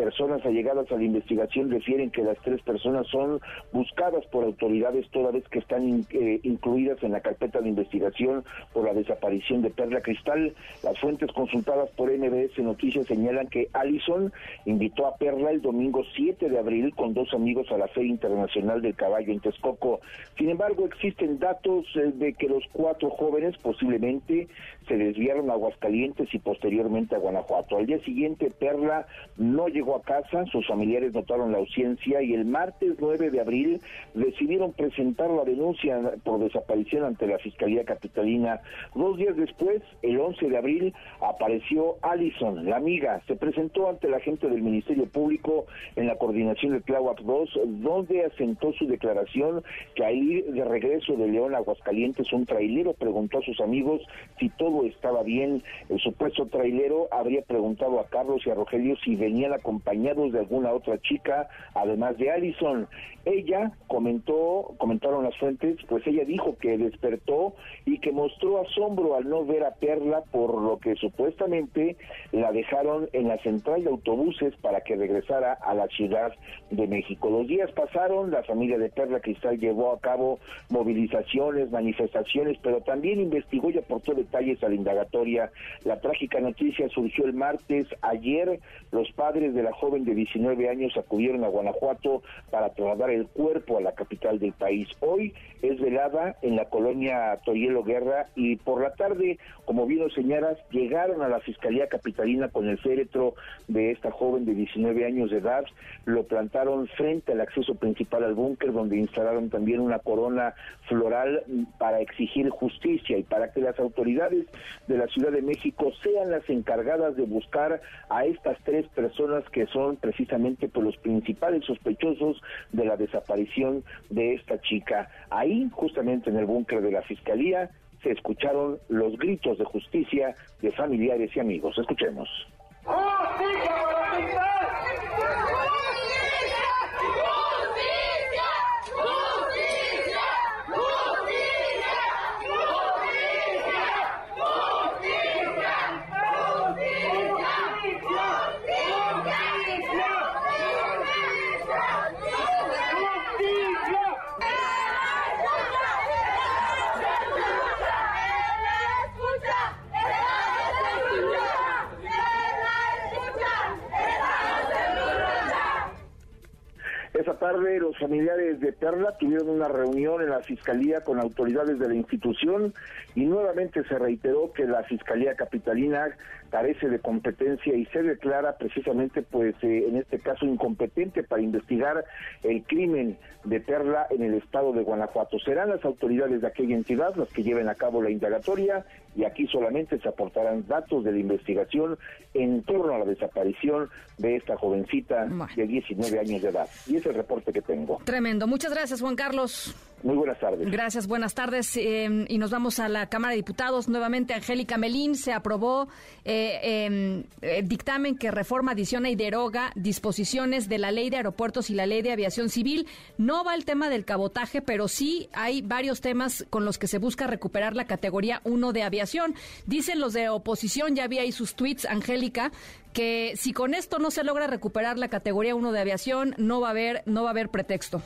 Personas allegadas a la investigación refieren que las tres personas son buscadas por autoridades toda vez que están eh, incluidas en la carpeta de investigación por la desaparición de Perla Cristal. Las fuentes consultadas por NBS Noticias señalan que Alison invitó a Perla el domingo 7 de abril con dos amigos a la Feria Internacional del Caballo en Texcoco. Sin embargo, existen datos eh, de que los cuatro jóvenes posiblemente se desviaron a Aguascalientes y posteriormente a Guanajuato. Al día siguiente, Perla no llegó a casa, sus familiares notaron la ausencia y el martes 9 de abril decidieron presentar la denuncia por desaparición ante la Fiscalía Capitalina. Dos días después, el 11 de abril, apareció Allison, la amiga, se presentó ante la gente del Ministerio Público en la coordinación de Tláhuac 2, donde asentó su declaración que al ir de regreso de León a Aguascalientes, un trailero preguntó a sus amigos si todo estaba bien. El supuesto trailero habría preguntado a Carlos y a Rogelio si venían acompañados de alguna otra chica, además de Allison. Ella comentó, comentaron las fuentes, pues ella dijo que despertó y que mostró asombro al no ver a Perla por lo que supuestamente la dejaron en la central de autobuses para que regresara a la Ciudad de México. Los días pasaron, la familia de Perla Cristal llevó a cabo movilizaciones, manifestaciones, pero también investigó y aportó detalles a la indagatoria. La trágica noticia surgió el martes. Ayer los padres de la joven de 19 años acudieron a Guanajuato para trasladar el cuerpo a la capital del país. Hoy es velada en la colonia Torielo Guerra y por la tarde, como bien lo señalas, llegaron a la Fiscalía Capitalina con el féretro de esta joven de 19 años de edad, lo plantaron frente al acceso principal al búnker donde instalaron también una corona floral para exigir justicia y para que las autoridades de la Ciudad de México sean las encargadas de buscar a estas tres personas que son precisamente pues, los principales sospechosos de la desaparición de esta chica. Ahí, justamente en el búnker de la Fiscalía, se escucharon los gritos de justicia de familiares y amigos. Escuchemos. Esa tarde los familiares de Perla tuvieron una reunión en la Fiscalía con autoridades de la institución y nuevamente se reiteró que la Fiscalía Capitalina carece de competencia y se declara precisamente pues eh, en este caso incompetente para investigar el crimen de Perla en el estado de Guanajuato. Serán las autoridades de aquella entidad las que lleven a cabo la indagatoria y aquí solamente se aportarán datos de la investigación en torno a la desaparición de esta jovencita de 19 años de edad. Y ese es el reporte que tengo. Tremendo. Muchas gracias, Juan Carlos. Muy buenas tardes. Gracias, buenas tardes. Eh, y nos vamos a la Cámara de Diputados. Nuevamente, Angélica Melín se aprobó eh, em, eh, dictamen que reforma, adiciona y deroga disposiciones de la Ley de Aeropuertos y la Ley de Aviación Civil. No va el tema del cabotaje, pero sí hay varios temas con los que se busca recuperar la categoría 1 de aviación. Dicen los de oposición, ya vi ahí sus tweets, Angélica, que si con esto no se logra recuperar la categoría 1 de aviación, no va a haber, no va a haber pretexto.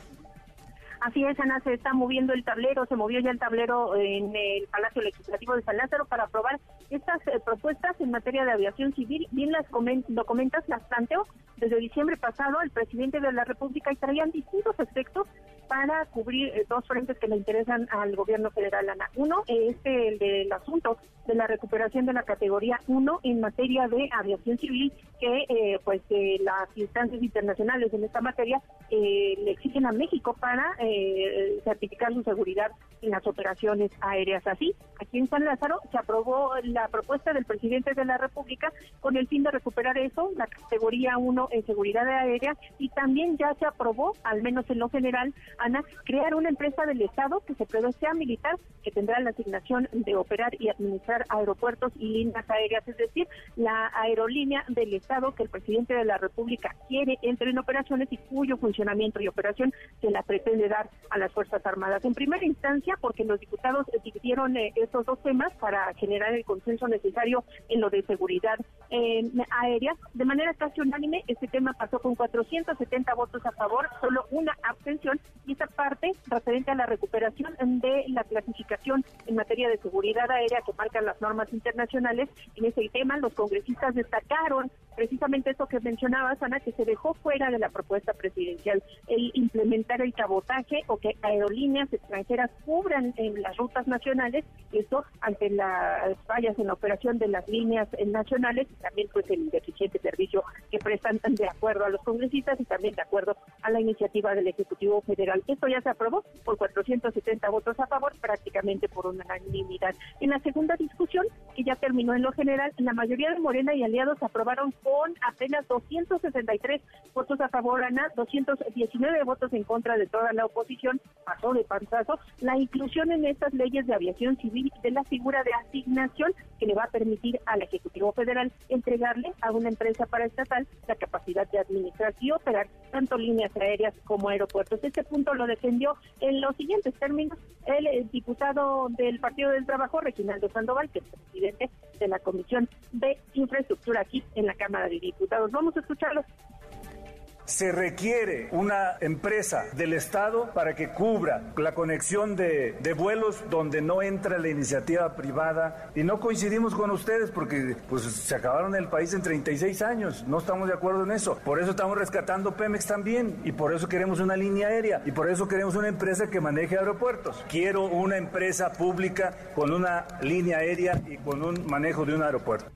Así es, Ana, se está moviendo el tablero, se movió ya el tablero en el Palacio Legislativo de San Lázaro para aprobar estas eh, propuestas en materia de aviación civil. Bien las documentas, las planteó desde diciembre pasado el presidente de la República y traían distintos aspectos para cubrir eh, dos frentes que le interesan al gobierno federal, Ana. Uno es el del asunto de la recuperación de la categoría 1 en materia de aviación civil, que eh, pues las instancias internacionales en esta materia le exigen a México para eh, certificar su seguridad en las operaciones aéreas. Así, aquí en San Lázaro se aprobó la propuesta del presidente de la República con el fin de recuperar eso, la categoría 1 en seguridad aérea, y también ya se aprobó, al menos en lo general, Ana, crear una empresa del Estado que se sea militar, que tendrá la asignación de operar y administrar aeropuertos y líneas aéreas, es decir, la aerolínea del Estado que el presidente de la República quiere entre en operaciones y cuyo funcionamiento y operación se la pretende dar a las Fuerzas Armadas. En primera instancia, porque los diputados dividieron eh, estos dos temas para generar el consenso necesario en lo de seguridad aérea. De manera casi unánime, este tema pasó con 470 votos a favor, solo una abstención, y esa parte referente a la recuperación de la clasificación en materia de seguridad aérea que marcan las normas internacionales. En ese tema, los congresistas destacaron precisamente eso que mencionabas, Ana, que se dejó fuera de la propuesta presidencial el implementar el cabotaje o que aerolíneas extranjeras cubran en las rutas nacionales, esto ante las fallas en la operación de las líneas nacionales y también pues el deficiente servicio que prestan de acuerdo a los congresistas y también de acuerdo a la iniciativa del Ejecutivo Federal. Esto ya se aprobó por 470 votos a favor, prácticamente por unanimidad. En la segunda discusión, que ya terminó en lo general, la mayoría de Morena y aliados aprobaron con apenas 263 votos a favor, Ana, 219 votos en contra de toda la oposición, pasó de panzazo, la inclusión en estas leyes de aviación civil de la figura de asignación que le va a permitir al Ejecutivo Federal entregarle a una empresa paraestatal la capacidad de administrar y operar tanto líneas aéreas como aeropuertos. Este punto lo defendió en los siguientes términos el, diputado del Partido del Trabajo, Reginaldo Sandoval, que es presidente de la Comisión de Infraestructura aquí en la Cámara de Diputados. Vamos a escucharlo se requiere una empresa del Estado para que cubra la conexión de, vuelos donde no entra la iniciativa privada. Y no coincidimos con ustedes porque pues se acabaron el país en 36 años, no estamos de acuerdo en eso. Por eso estamos rescatando Pemex también. Y por eso queremos una línea aérea. Y por eso queremos una empresa que maneje aeropuertos. Quiero una empresa pública con una línea aérea y con un manejo de un aeropuerto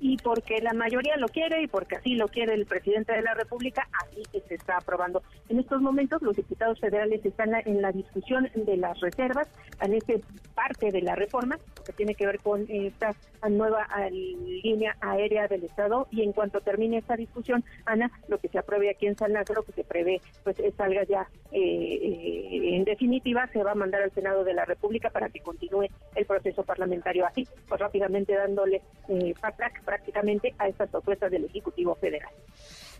y porque la mayoría lo quiere y porque así lo quiere el presidente de la República, así que se está aprobando. En estos momentos los diputados federales están en la discusión de las reservas, en esta parte de la reforma que tiene que ver con esta nueva línea aérea del Estado y en cuanto termine esta discusión, Ana, lo que se apruebe aquí en San Lázaro, que se prevé, pues salga ya eh, eh, en definitiva, se va a mandar al Senado de la República para que continúe el proceso parlamentario así, pues rápidamente dándole eh, prácticamente a estas propuestas del Ejecutivo Federal.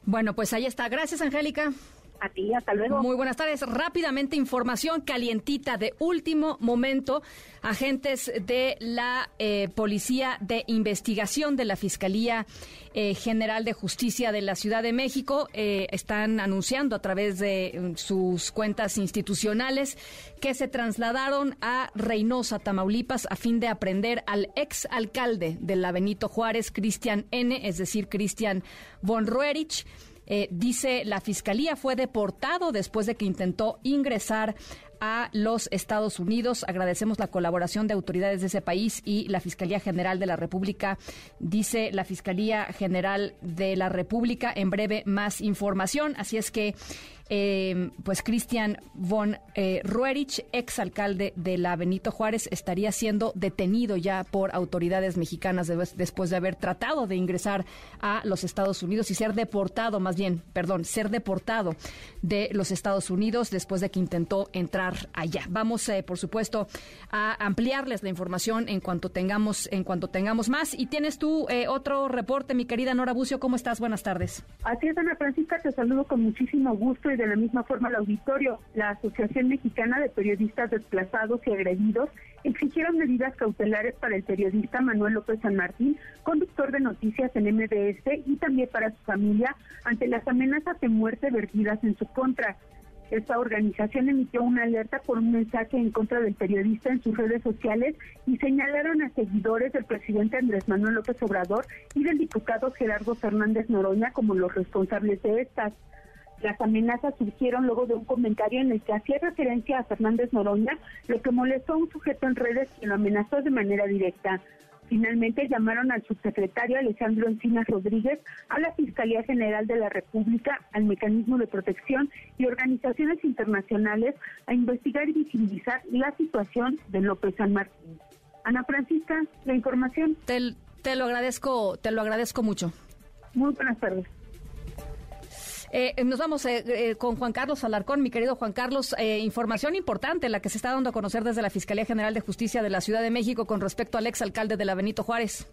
Bueno, pues ahí está. Gracias, Angélica. A ti, hasta luego. Muy buenas tardes. Rápidamente, información calientita de último momento. Agentes de la eh, Policía de Investigación de la Fiscalía eh, General de Justicia de la Ciudad de México eh, están anunciando a través de mm, sus cuentas institucionales que se trasladaron a Reynosa, Tamaulipas, a fin de aprender al ex alcalde de la Benito Juárez, Cristian N., es decir, Cristian von Roerich. Eh, dice la fiscalía fue deportado después de que intentó ingresar a los Estados Unidos. Agradecemos la colaboración de autoridades de ese país y la Fiscalía General de la República. Dice la Fiscalía General de la República en breve más información. Así es que eh, pues Cristian von eh, Ruerich, exalcalde de la Benito Juárez, estaría siendo detenido ya por autoridades mexicanas después de haber tratado de ingresar a los Estados Unidos y ser deportado, más bien, perdón, ser deportado de los Estados Unidos después de que intentó entrar allá. Vamos, eh, por supuesto, a ampliarles la información en cuanto tengamos, en cuanto tengamos más. Y tienes tú eh, otro reporte, mi querida Nora Bucio, ¿cómo estás? Buenas tardes. Así es, Ana Francisca, te saludo con muchísimo gusto de la misma forma al auditorio. La Asociación Mexicana de Periodistas Desplazados y Agredidos exigieron medidas cautelares para el periodista Manuel López San Martín, conductor de noticias en MBS y también para su familia ante las amenazas de muerte vertidas en su contra. Esta organización emitió una alerta por un mensaje en contra del periodista en sus redes sociales y señalaron a seguidores del presidente Andrés Manuel López Obrador y del diputado Gerardo Fernández Noroña como los responsables de estas. Las amenazas surgieron luego de un comentario en el que hacía referencia a Fernández Noroña, lo que molestó a un sujeto en redes que lo amenazó de manera directa. Finalmente llamaron al subsecretario Alejandro Encinas Rodríguez, a la Fiscalía General de la República, al Mecanismo de Protección y organizaciones internacionales a investigar y visibilizar la situación de López San Martín. Ana Francisca, la información. Te, te lo agradezco, te lo agradezco mucho. Muy buenas tardes. Eh, nos vamos eh, eh, con Juan Carlos Alarcón, mi querido Juan Carlos. información importante la que se está dando a conocer desde la Fiscalía General de Justicia de la Ciudad de México con respecto al exalcalde de la Benito Juárez.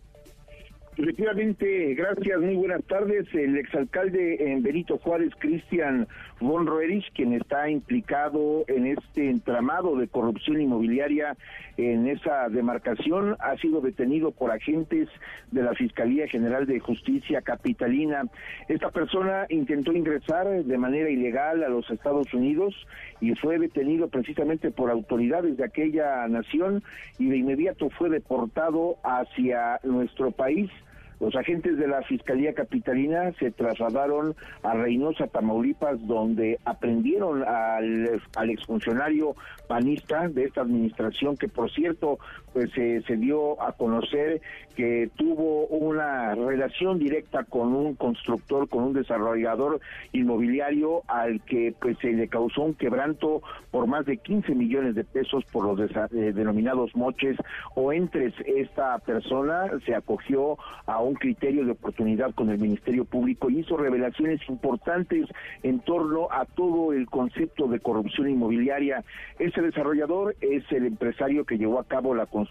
Efectivamente, gracias, muy buenas tardes. El exalcalde en Benito Juárez, Cristian von Roerich, quien está implicado en este entramado de corrupción inmobiliaria en esa demarcación, ha sido detenido por agentes de la Fiscalía General de Justicia Capitalina. Esta persona intentó ingresar de manera ilegal a los Estados Unidos y fue detenido precisamente por autoridades de aquella nación y de inmediato fue deportado hacia nuestro país Los agentes de la Fiscalía Capitalina se trasladaron a Reynosa, Tamaulipas, donde aprendieron al, exfuncionario panista de esta administración, que por cierto, pues se dio a conocer que tuvo una relación directa con un constructor, con un desarrollador inmobiliario al que pues se le causó un quebranto por más de 15 millones de pesos por los eh, denominados moches o entres. Esta persona se acogió a un criterio de oportunidad con el Ministerio Público y hizo revelaciones importantes en torno a todo el concepto de corrupción inmobiliaria. Ese desarrollador es el empresario que llevó a cabo la construcción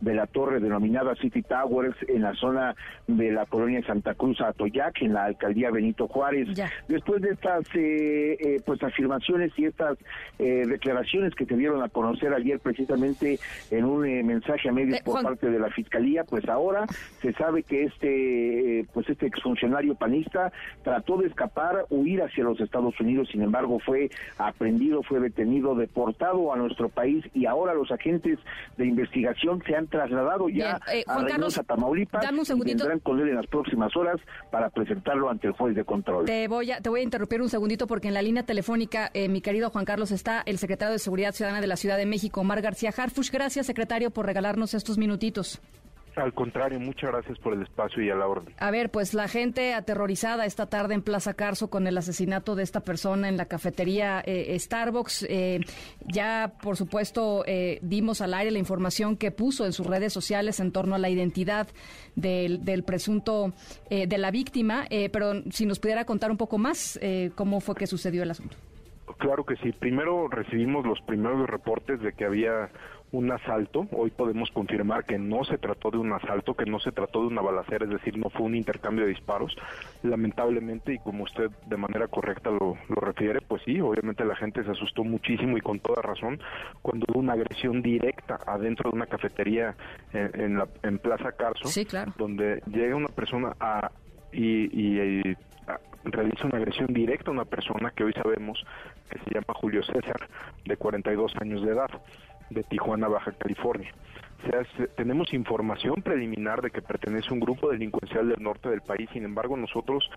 de la torre denominada City Towers en la zona de la colonia Santa Cruz Atoyac, en la alcaldía Benito Juárez. Después de estas eh, eh, pues afirmaciones y estas eh, declaraciones que te dieron a conocer ayer precisamente en un mensaje a medios por parte de la fiscalía, pues ahora se sabe que este pues este exfuncionario panista trató de escapar, huir hacia los Estados Unidos, sin embargo fue aprendido, fue detenido, deportado a nuestro país y ahora los agentes de investigación se han trasladado ya a Reynosa, Tamaulipas y vendrán con él en las próximas horas para presentarlo ante el juez de control. Te voy a, te voy a interrumpir un segundito porque en la línea telefónica, eh, mi querido Juan Carlos, está el secretario de Seguridad Ciudadana de la Ciudad de México, Omar García Harfush. Gracias, secretario, por regalarnos estos minutitos. Al contrario, muchas gracias por el espacio y a la orden. A ver, pues la gente aterrorizada esta tarde en Plaza Carso con el asesinato de esta persona en la cafetería eh, Starbucks. Eh, ya, por supuesto, eh, dimos al aire la información que puso en sus redes sociales en torno a la identidad del, del presunto de la víctima, pero si nos pudiera contar un poco más cómo fue que sucedió el asunto. Claro que sí. Primero recibimos los primeros reportes de que había un asalto. Hoy podemos confirmar que no se trató de un asalto, que no se trató de una balacera, es decir, no fue un intercambio de disparos. Lamentablemente, y como usted de manera correcta lo, refiere, pues sí, obviamente la gente se asustó muchísimo y con toda razón cuando hubo una agresión directa adentro de una cafetería en, la, en Plaza Carso, donde llega una persona a, y, y realiza una agresión directa a una persona que hoy sabemos que se llama Julio César, de 42 años de edad de Tijuana, Baja California. O sea, tenemos información preliminar de que pertenece a un grupo delincuencial del norte del país, sin embargo nosotros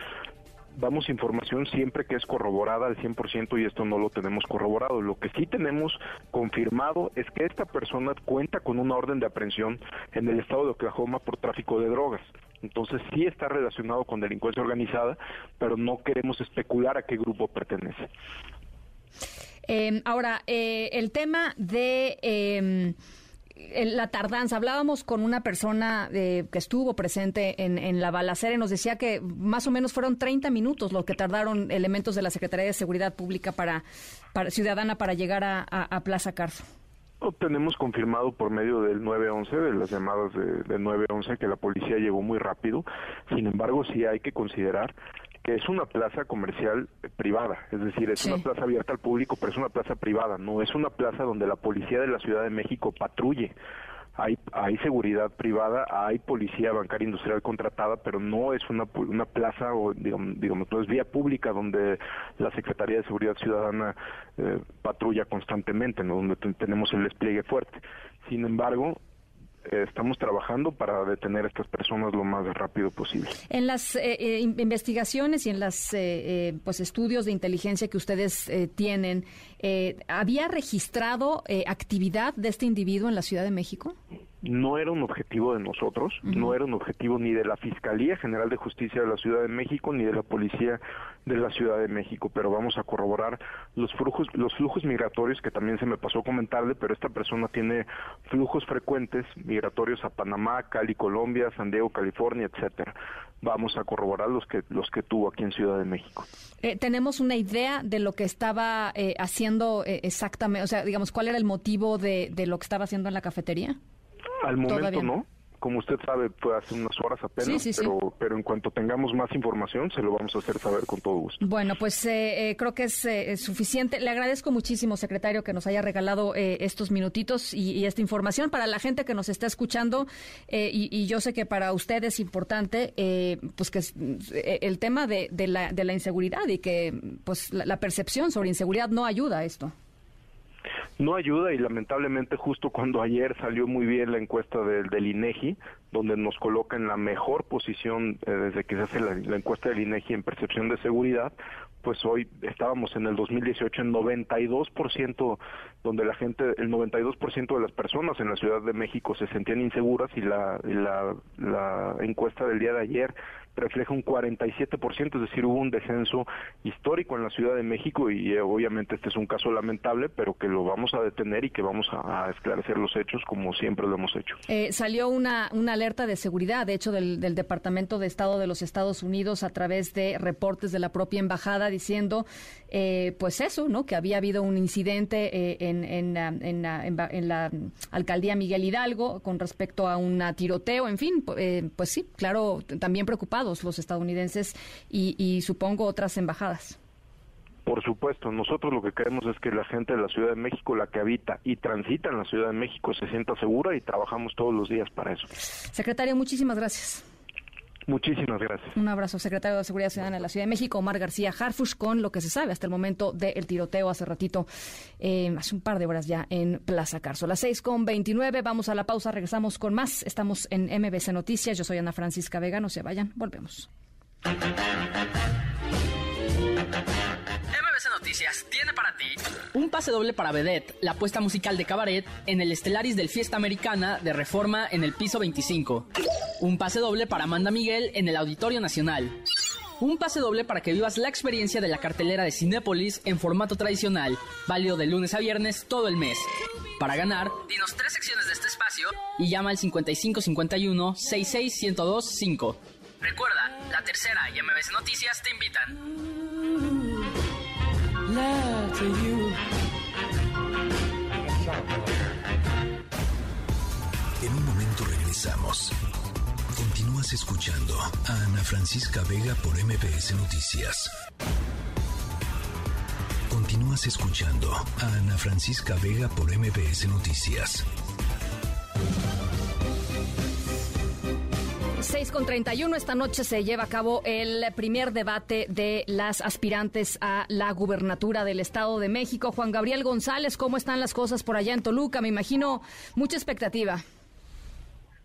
damos información siempre que es corroborada al 100% y esto no lo tenemos corroborado. Lo que sí tenemos confirmado es que esta persona cuenta con una orden de aprehensión en el estado de Oklahoma por tráfico de drogas. Entonces sí está relacionado con delincuencia organizada, pero no queremos especular a qué grupo pertenece. Em, ahora, eh, el tema de em, la tardanza. Hablábamos con una persona eh, que estuvo presente en, la balacera y nos decía que más o menos fueron 30 minutos lo que tardaron elementos de la Secretaría de Seguridad Pública para, para Ciudadana para llegar a, Plaza Carso. tenemos confirmado por medio del 911, de las llamadas de, del 911, que la policía llegó muy rápido. Sin embargo, sí hay que considerar que es una plaza comercial privada, es decir, es una plaza abierta al público, pero es una plaza privada, no es una plaza donde la policía de la Ciudad de México patrulle. Hay, hay seguridad privada, hay policía bancaria industrial contratada, pero no es una, una plaza o digamos, digamos no es vía pública donde la Secretaría de Seguridad Ciudadana eh, patrulla constantemente, ¿no? donde tenemos el despliegue fuerte. Sin embargo, eh, estamos trabajando para detener a estas personas lo más rápido posible. En las eh, eh, investigaciones y en los pues estudios de inteligencia que ustedes tienen, ¿había registrado actividad de este individuo en la Ciudad de México? No era un objetivo de nosotros, no era un objetivo ni de la Fiscalía General de Justicia de la Ciudad de México ni de la Policía de la Ciudad de México, pero vamos a corroborar los flujos los flujos migratorios que también se me pasó comentarle, pero esta persona tiene flujos frecuentes migratorios a Panamá, Cali, Colombia, San Diego, California, etcétera. Vamos a corroborar los que los que tuvo aquí en Ciudad de México. Eh, tenemos una idea de lo que estaba eh, haciendo eh, exactamente, o sea, digamos, ¿cuál era el motivo de, de lo que estaba haciendo en la cafetería? Al momento no. Como usted sabe, fue hace unas horas apenas, pero, pero en cuanto tengamos más información, se lo vamos a hacer saber con todo gusto. Bueno, pues eh, eh, creo que es eh, suficiente. Le agradezco muchísimo, secretario, que nos haya regalado estos minutitos y, esta información para la gente que nos está escuchando. Y, yo sé que para usted es importante, pues que el tema de, de, la, de la inseguridad y que pues la percepción sobre inseguridad no ayuda a esto. No ayuda y lamentablemente justo cuando ayer salió muy bien la encuesta del, INEGI, donde nos coloca en la mejor posición eh, desde que se hace la, encuesta del INEGI en percepción de seguridad, pues hoy estábamos en el 2018 en 92%, donde la gente, el 92% de las personas en la Ciudad de México se sentían inseguras y la, la encuesta del día de ayer refleja un 47%, es decir, hubo un descenso histórico en la Ciudad de México y eh, obviamente este es un caso lamentable, pero que lo vamos a detener y que vamos a, esclarecer los hechos como siempre lo hemos hecho. Eh, salió una, una alerta de seguridad, de hecho, del, Departamento de Estado de los Estados Unidos a través de reportes de la propia embajada diciendo, eh, pues eso, ¿no? Que había habido un incidente eh, en, en, en, en, la alcaldía Miguel Hidalgo con respecto a un tiroteo, en fin, eh, pues sí, claro, también los estadounidenses y, y supongo otras embajadas. Por supuesto, nosotros lo que queremos es que la gente de la Ciudad de México, la que habita y transita en la Ciudad de México, se sienta segura y trabajamos todos los días para eso. Secretario, muchísimas gracias. Muchísimas gracias. Un abrazo, secretario de Seguridad Ciudadana de la Ciudad de México, Omar García Harfush, con lo que se sabe hasta el momento del tiroteo hace ratito, eh, hace un par de horas ya en Plaza Carso. Las seis con 29, vamos a la pausa, regresamos con más. Estamos en MBC Noticias, yo soy Ana Francisca Vega, no se vayan, volvemos. MBC Noticias tiene para ti un pase doble para Vedette, la apuesta musical de cabaret en el Estelaris del Fiesta Americana de Reforma en el piso 25. Un pase doble para Amanda Miguel en el Auditorio Nacional. Un pase doble para que vivas la experiencia de la cartelera de Cinépolis en formato tradicional, válido de lunes a viernes todo el mes. Para ganar, dinos tres secciones de este espacio y llama al 5551 66125. Recuerda, la tercera y MBC Noticias te invitan. En un momento regresamos. Continúas escuchando a Ana Francisca Vega por MBS Noticias. Continúas escuchando a Ana Francisca Vega por MBS Noticias. 6 con 31, esta noche se lleva a cabo el primer debate de las aspirantes a la gubernatura del Estado de México. Juan Gabriel González, ¿cómo están las cosas por allá en Toluca? Me imagino mucha expectativa.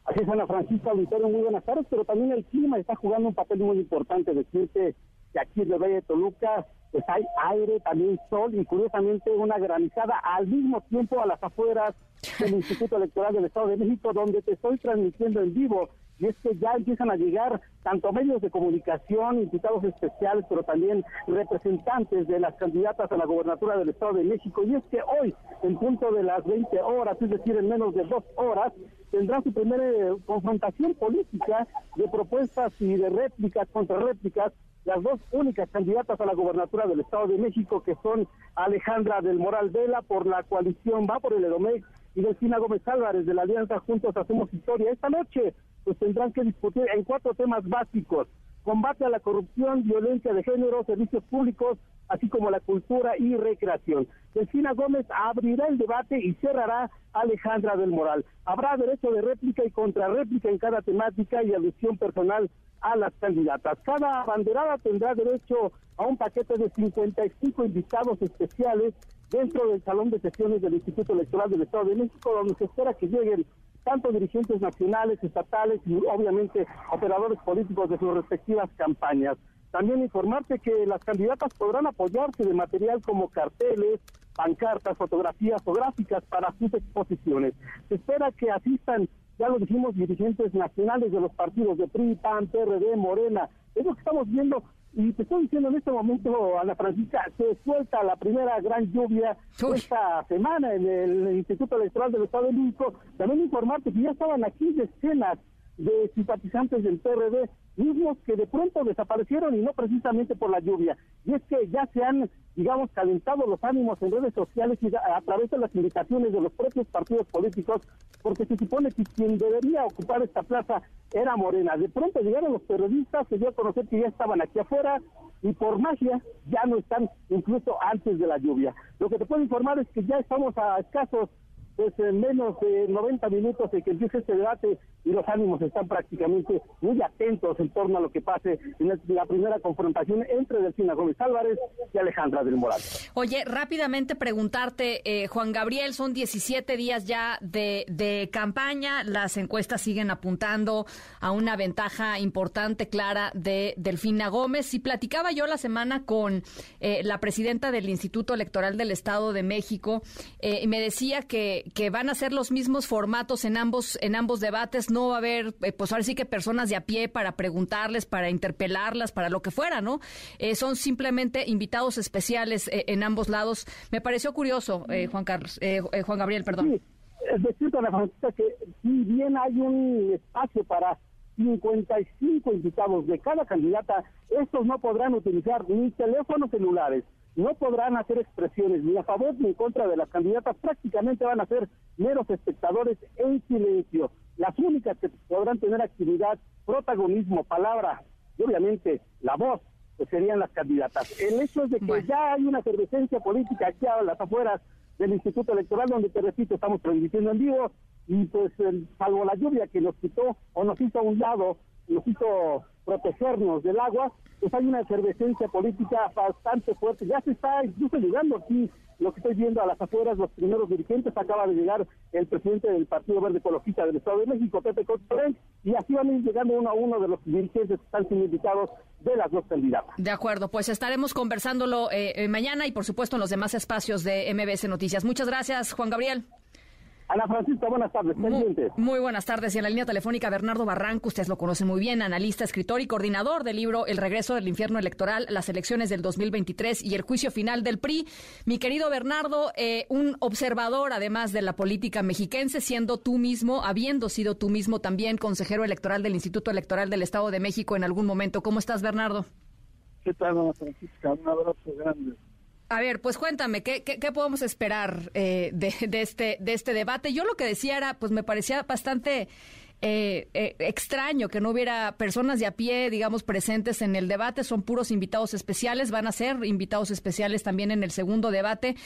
Así es, Ana Francisca Auditorio, muy buenas tardes, pero también el clima está jugando un papel muy importante. Decirte que aquí en el Valle de Toluca pues hay aire, también sol y curiosamente una granizada al mismo tiempo a las afueras del Instituto Electoral del Estado de México, donde te estoy transmitiendo en vivo y es que ya empiezan a llegar tanto medios de comunicación, invitados especiales, pero también representantes de las candidatas a la gobernatura del Estado de México. Y es que hoy, en punto de las 20 horas, es decir, en menos de dos horas, tendrá su primera eh, confrontación política de propuestas y de réplicas contra réplicas las dos únicas candidatas a la gobernatura del Estado de México, que son Alejandra del Moral Vela por la coalición Va por el Edomex y Delfina Gómez Álvarez de la Alianza Juntos Hacemos Historia. Esta noche pues tendrán que discutir en cuatro temas básicos. Combate a la corrupción, violencia de género, servicios públicos, así como la cultura y recreación. Delfina Gómez abrirá el debate y cerrará Alejandra del Moral. Habrá derecho de réplica y contrarréplica en cada temática y alusión personal a las candidatas. Cada banderada tendrá derecho a un paquete de 55 invitados especiales dentro del salón de sesiones del Instituto Electoral del Estado de México, donde se espera que lleguen tanto dirigentes nacionales, estatales y obviamente operadores políticos de sus respectivas campañas. También informarte que las candidatas podrán apoyarse de material como carteles, pancartas, fotografías o gráficas para sus exposiciones. Se espera que asistan, ya lo dijimos, dirigentes nacionales de los partidos de PRI, PAN, PRD, Morena. Es lo que estamos viendo y te estoy diciendo en este momento, Ana Francisca, se suelta la primera gran lluvia esta semana en el Instituto Electoral del Estado de México. También informarte que ya estaban aquí decenas de simpatizantes del PRD, mismos que de pronto desaparecieron y no precisamente por la lluvia. Y es que ya se han, digamos, calentado los ánimos en redes sociales y a, través de las invitaciones de los propios partidos políticos, porque se supone que quien debería ocupar esta plaza era Morena. De pronto llegaron los periodistas, se dio a conocer que ya estaban aquí afuera y por magia ya no están incluso antes de la lluvia. Lo que te puedo informar es que ya estamos a escasos pues en menos de 90 minutos de que empiece este debate y los ánimos están prácticamente muy atentos en torno a lo que pase en la primera confrontación entre Delfina Gómez Álvarez y Alejandra del Moral. Oye, rápidamente preguntarte, eh, Juan Gabriel, son 17 días ya de, de, campaña, las encuestas siguen apuntando a una ventaja importante, clara, de Delfina Gómez. Y platicaba yo la semana con eh, la presidenta del Instituto Electoral del Estado de México eh, y me decía que, que van a ser los mismos formatos en ambos, en ambos debates, no va a haber, eh, pues ahora sí que personas de a pie para preguntarles, para interpelarlas, para lo que fuera, ¿no? son simplemente invitados especiales en ambos lados. Me pareció curioso, eh, Juan Carlos, eh, eh, Juan Gabriel, perdón. Sí, es decir, la Francisca, que si bien hay un espacio para 55 invitados de cada candidata, estos no podrán utilizar ni teléfonos celulares, no podrán hacer expresiones ni a favor ni en contra de las candidatas, prácticamente van a ser meros espectadores en silencio. Las únicas que podrán tener actividad, protagonismo, palabra y obviamente la voz pues serían las candidatas. El hecho es de que ya hay una efervescencia política aquí a las afueras del Instituto Electoral, donde te repito, estamos transmitiendo en vivo, y pues salvo la lluvia que nos quitó o nos hizo a un lado, nos hizo protegernos del agua, pues hay una efervescencia política bastante fuerte. Ya se está incluso llegando aquí lo que estoy viendo a las afueras, los primeros dirigentes, acaba de llegar el presidente del Partido Verde Ecologista del Estado de México, Pepe Cotorén, y así van llegando uno a uno de los dirigentes que están invitados de las dos candidatas. De acuerdo, pues estaremos conversándolo eh, eh, mañana y por supuesto en los demás espacios de MBS Noticias. Muchas gracias, Juan Gabriel. Ana Francisca, buenas tardes. Muy, muy, buenas tardes. Y en la línea telefónica, Bernardo Barranco, ustedes lo conocen muy bien, analista, escritor y coordinador del libro El regreso del infierno electoral, las elecciones del 2023 y el juicio final del PRI. Mi querido Bernardo, eh, un observador además de la política mexiquense, siendo tú mismo, habiendo sido tú mismo también consejero electoral del Instituto Electoral del Estado de México en algún momento. ¿Cómo estás, Bernardo? ¿Qué tal, Ana Francisca? Un abrazo grande. A ver, pues cuéntame, ¿qué, qué, podemos esperar eh, de, de, este, de este debate? Yo lo que decía era, pues me parecía bastante eh, eh, extraño que no hubiera personas de a pie, digamos, presentes en el debate. Son puros invitados especiales, van a ser invitados especiales también en el segundo debate.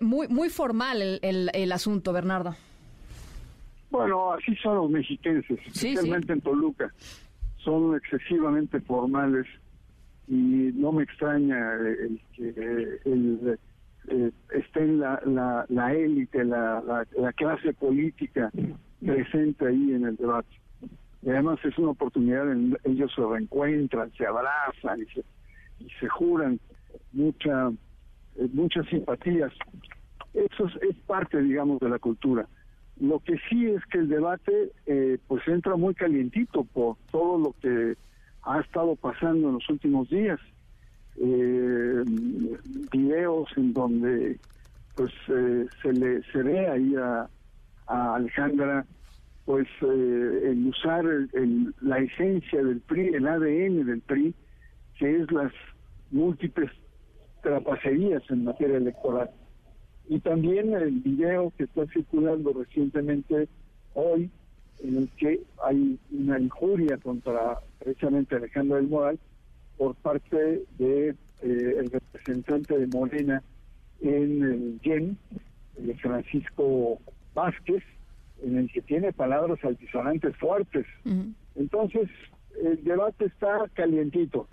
muy, muy formal el, el, el, asunto, Bernardo. Bueno, así son los mexiquenses, especialmente en Toluca. Son excesivamente formales y no me extraña el que el, eh, esté la, la, la élite, la, la, clase política presente ahí en el debate. Y además es una oportunidad, en, ellos se reencuentran, se abrazan y se, y se juran mucha, eh, muchas simpatías. Eso es, parte, digamos, de la cultura. Lo que sí es que el debate eh, pues entra muy calientito por todo lo que ha estado pasando en los últimos días. Eh, videos en donde pues eh, se le se ve ahí a, Alejandra pues eh, el usar la esencia del PRI, el ADN del PRI, que es las múltiples trapacerías en materia electoral. Y también el video que está circulando recientemente hoy en el que hay una injuria contra precisamente Alejandro del Moral por parte de eh, el representante de Morena en el YEN, Francisco Vázquez, en el que tiene palabras altisonantes fuertes. Entonces, el debate está calientito.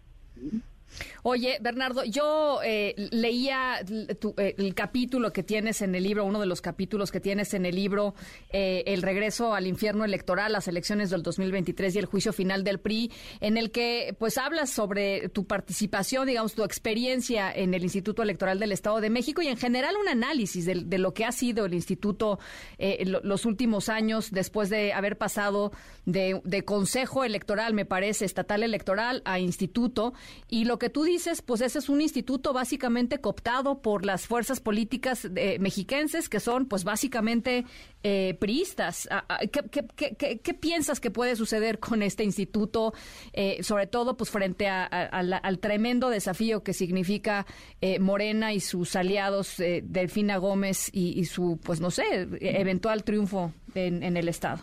Oye, Bernardo, yo eh, leía eh, el capítulo que tienes en el libro, uno de los capítulos que tienes en el libro, eh, El regreso al infierno electoral, las elecciones del 2023 y el juicio final del PRI, en el que pues hablas sobre tu participación, digamos, tu experiencia en el Instituto Electoral del Estado de México y en general un análisis de, lo que ha sido el instituto los últimos años después de haber pasado de, de consejo electoral, me parece, estatal electoral a instituto y lo que tú dices, pues ese es un instituto básicamente cooptado por las fuerzas políticas eh, mexiquenses que son pues básicamente eh, priistas. Ah, ah, ¿Qué, piensas que puede suceder con este instituto, eh, sobre todo pues frente al tremendo desafío que significa Morena y sus aliados Delfina Gómez y, su pues no sé eventual triunfo en, en el estado?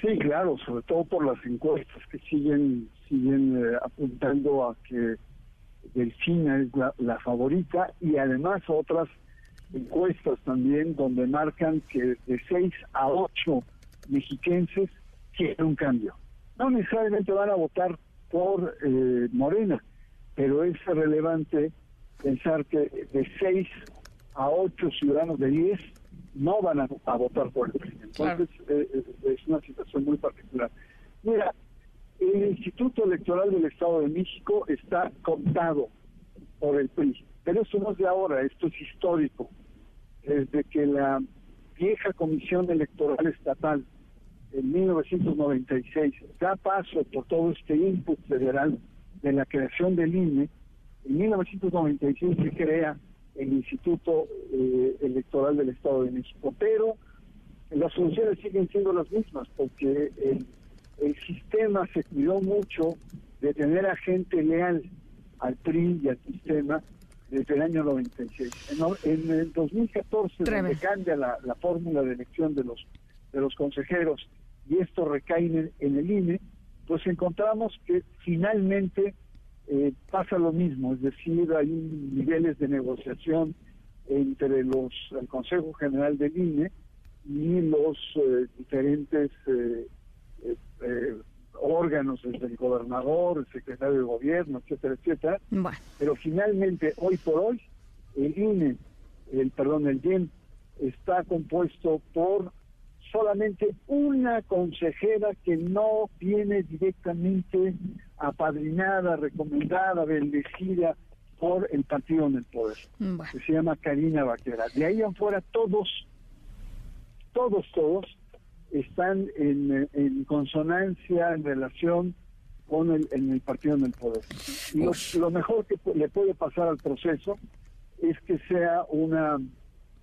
Sí, claro, sobre todo por las encuestas que siguen siguen eh, apuntando a que Delfina es la, favorita y además otras encuestas también donde marcan que de 6 a 8 mexiquenses quieren un cambio. No necesariamente van a votar por eh, Morena, pero es relevante pensar que de 6 a 8 ciudadanos de 10 no van a, votar por el PRI. Entonces, eh, eh, es una situación muy particular. Mira, el Instituto Electoral del Estado de México está contado por el PRI, pero eso no es de ahora, esto es histórico. Desde que la vieja Comisión Electoral Estatal en 1996 da paso por todo este input federal de la creación del INE, en 1996 se crea el Instituto eh, Electoral del Estado de México, pero las soluciones siguen siendo las mismas, porque el, sistema se cuidó mucho de tener a gente leal al PRI y al sistema desde el año 96. En, el 2014, donde cambia la, fórmula de elección de los, de los consejeros y esto recae en el INE, pues encontramos que finalmente eh, pasa lo mismo, es decir, hay niveles de negociación entre los el Consejo General del INE y los eh, diferentes eh, órganos, desde el gobernador, el secretario de gobierno, etcétera, etcétera. Pero finalmente, hoy por hoy, el INE, el perdón, el IEM, está compuesto por solamente una consejera que no viene directamente apadrinada, recomendada, bendecida por el partido en el poder, que se llama Karina Vaquera. De ahí afuera todos, todos, todos están en, consonancia, en relación con el, en el partido en el poder. Y lo, mejor que le puede pasar al proceso es que sea una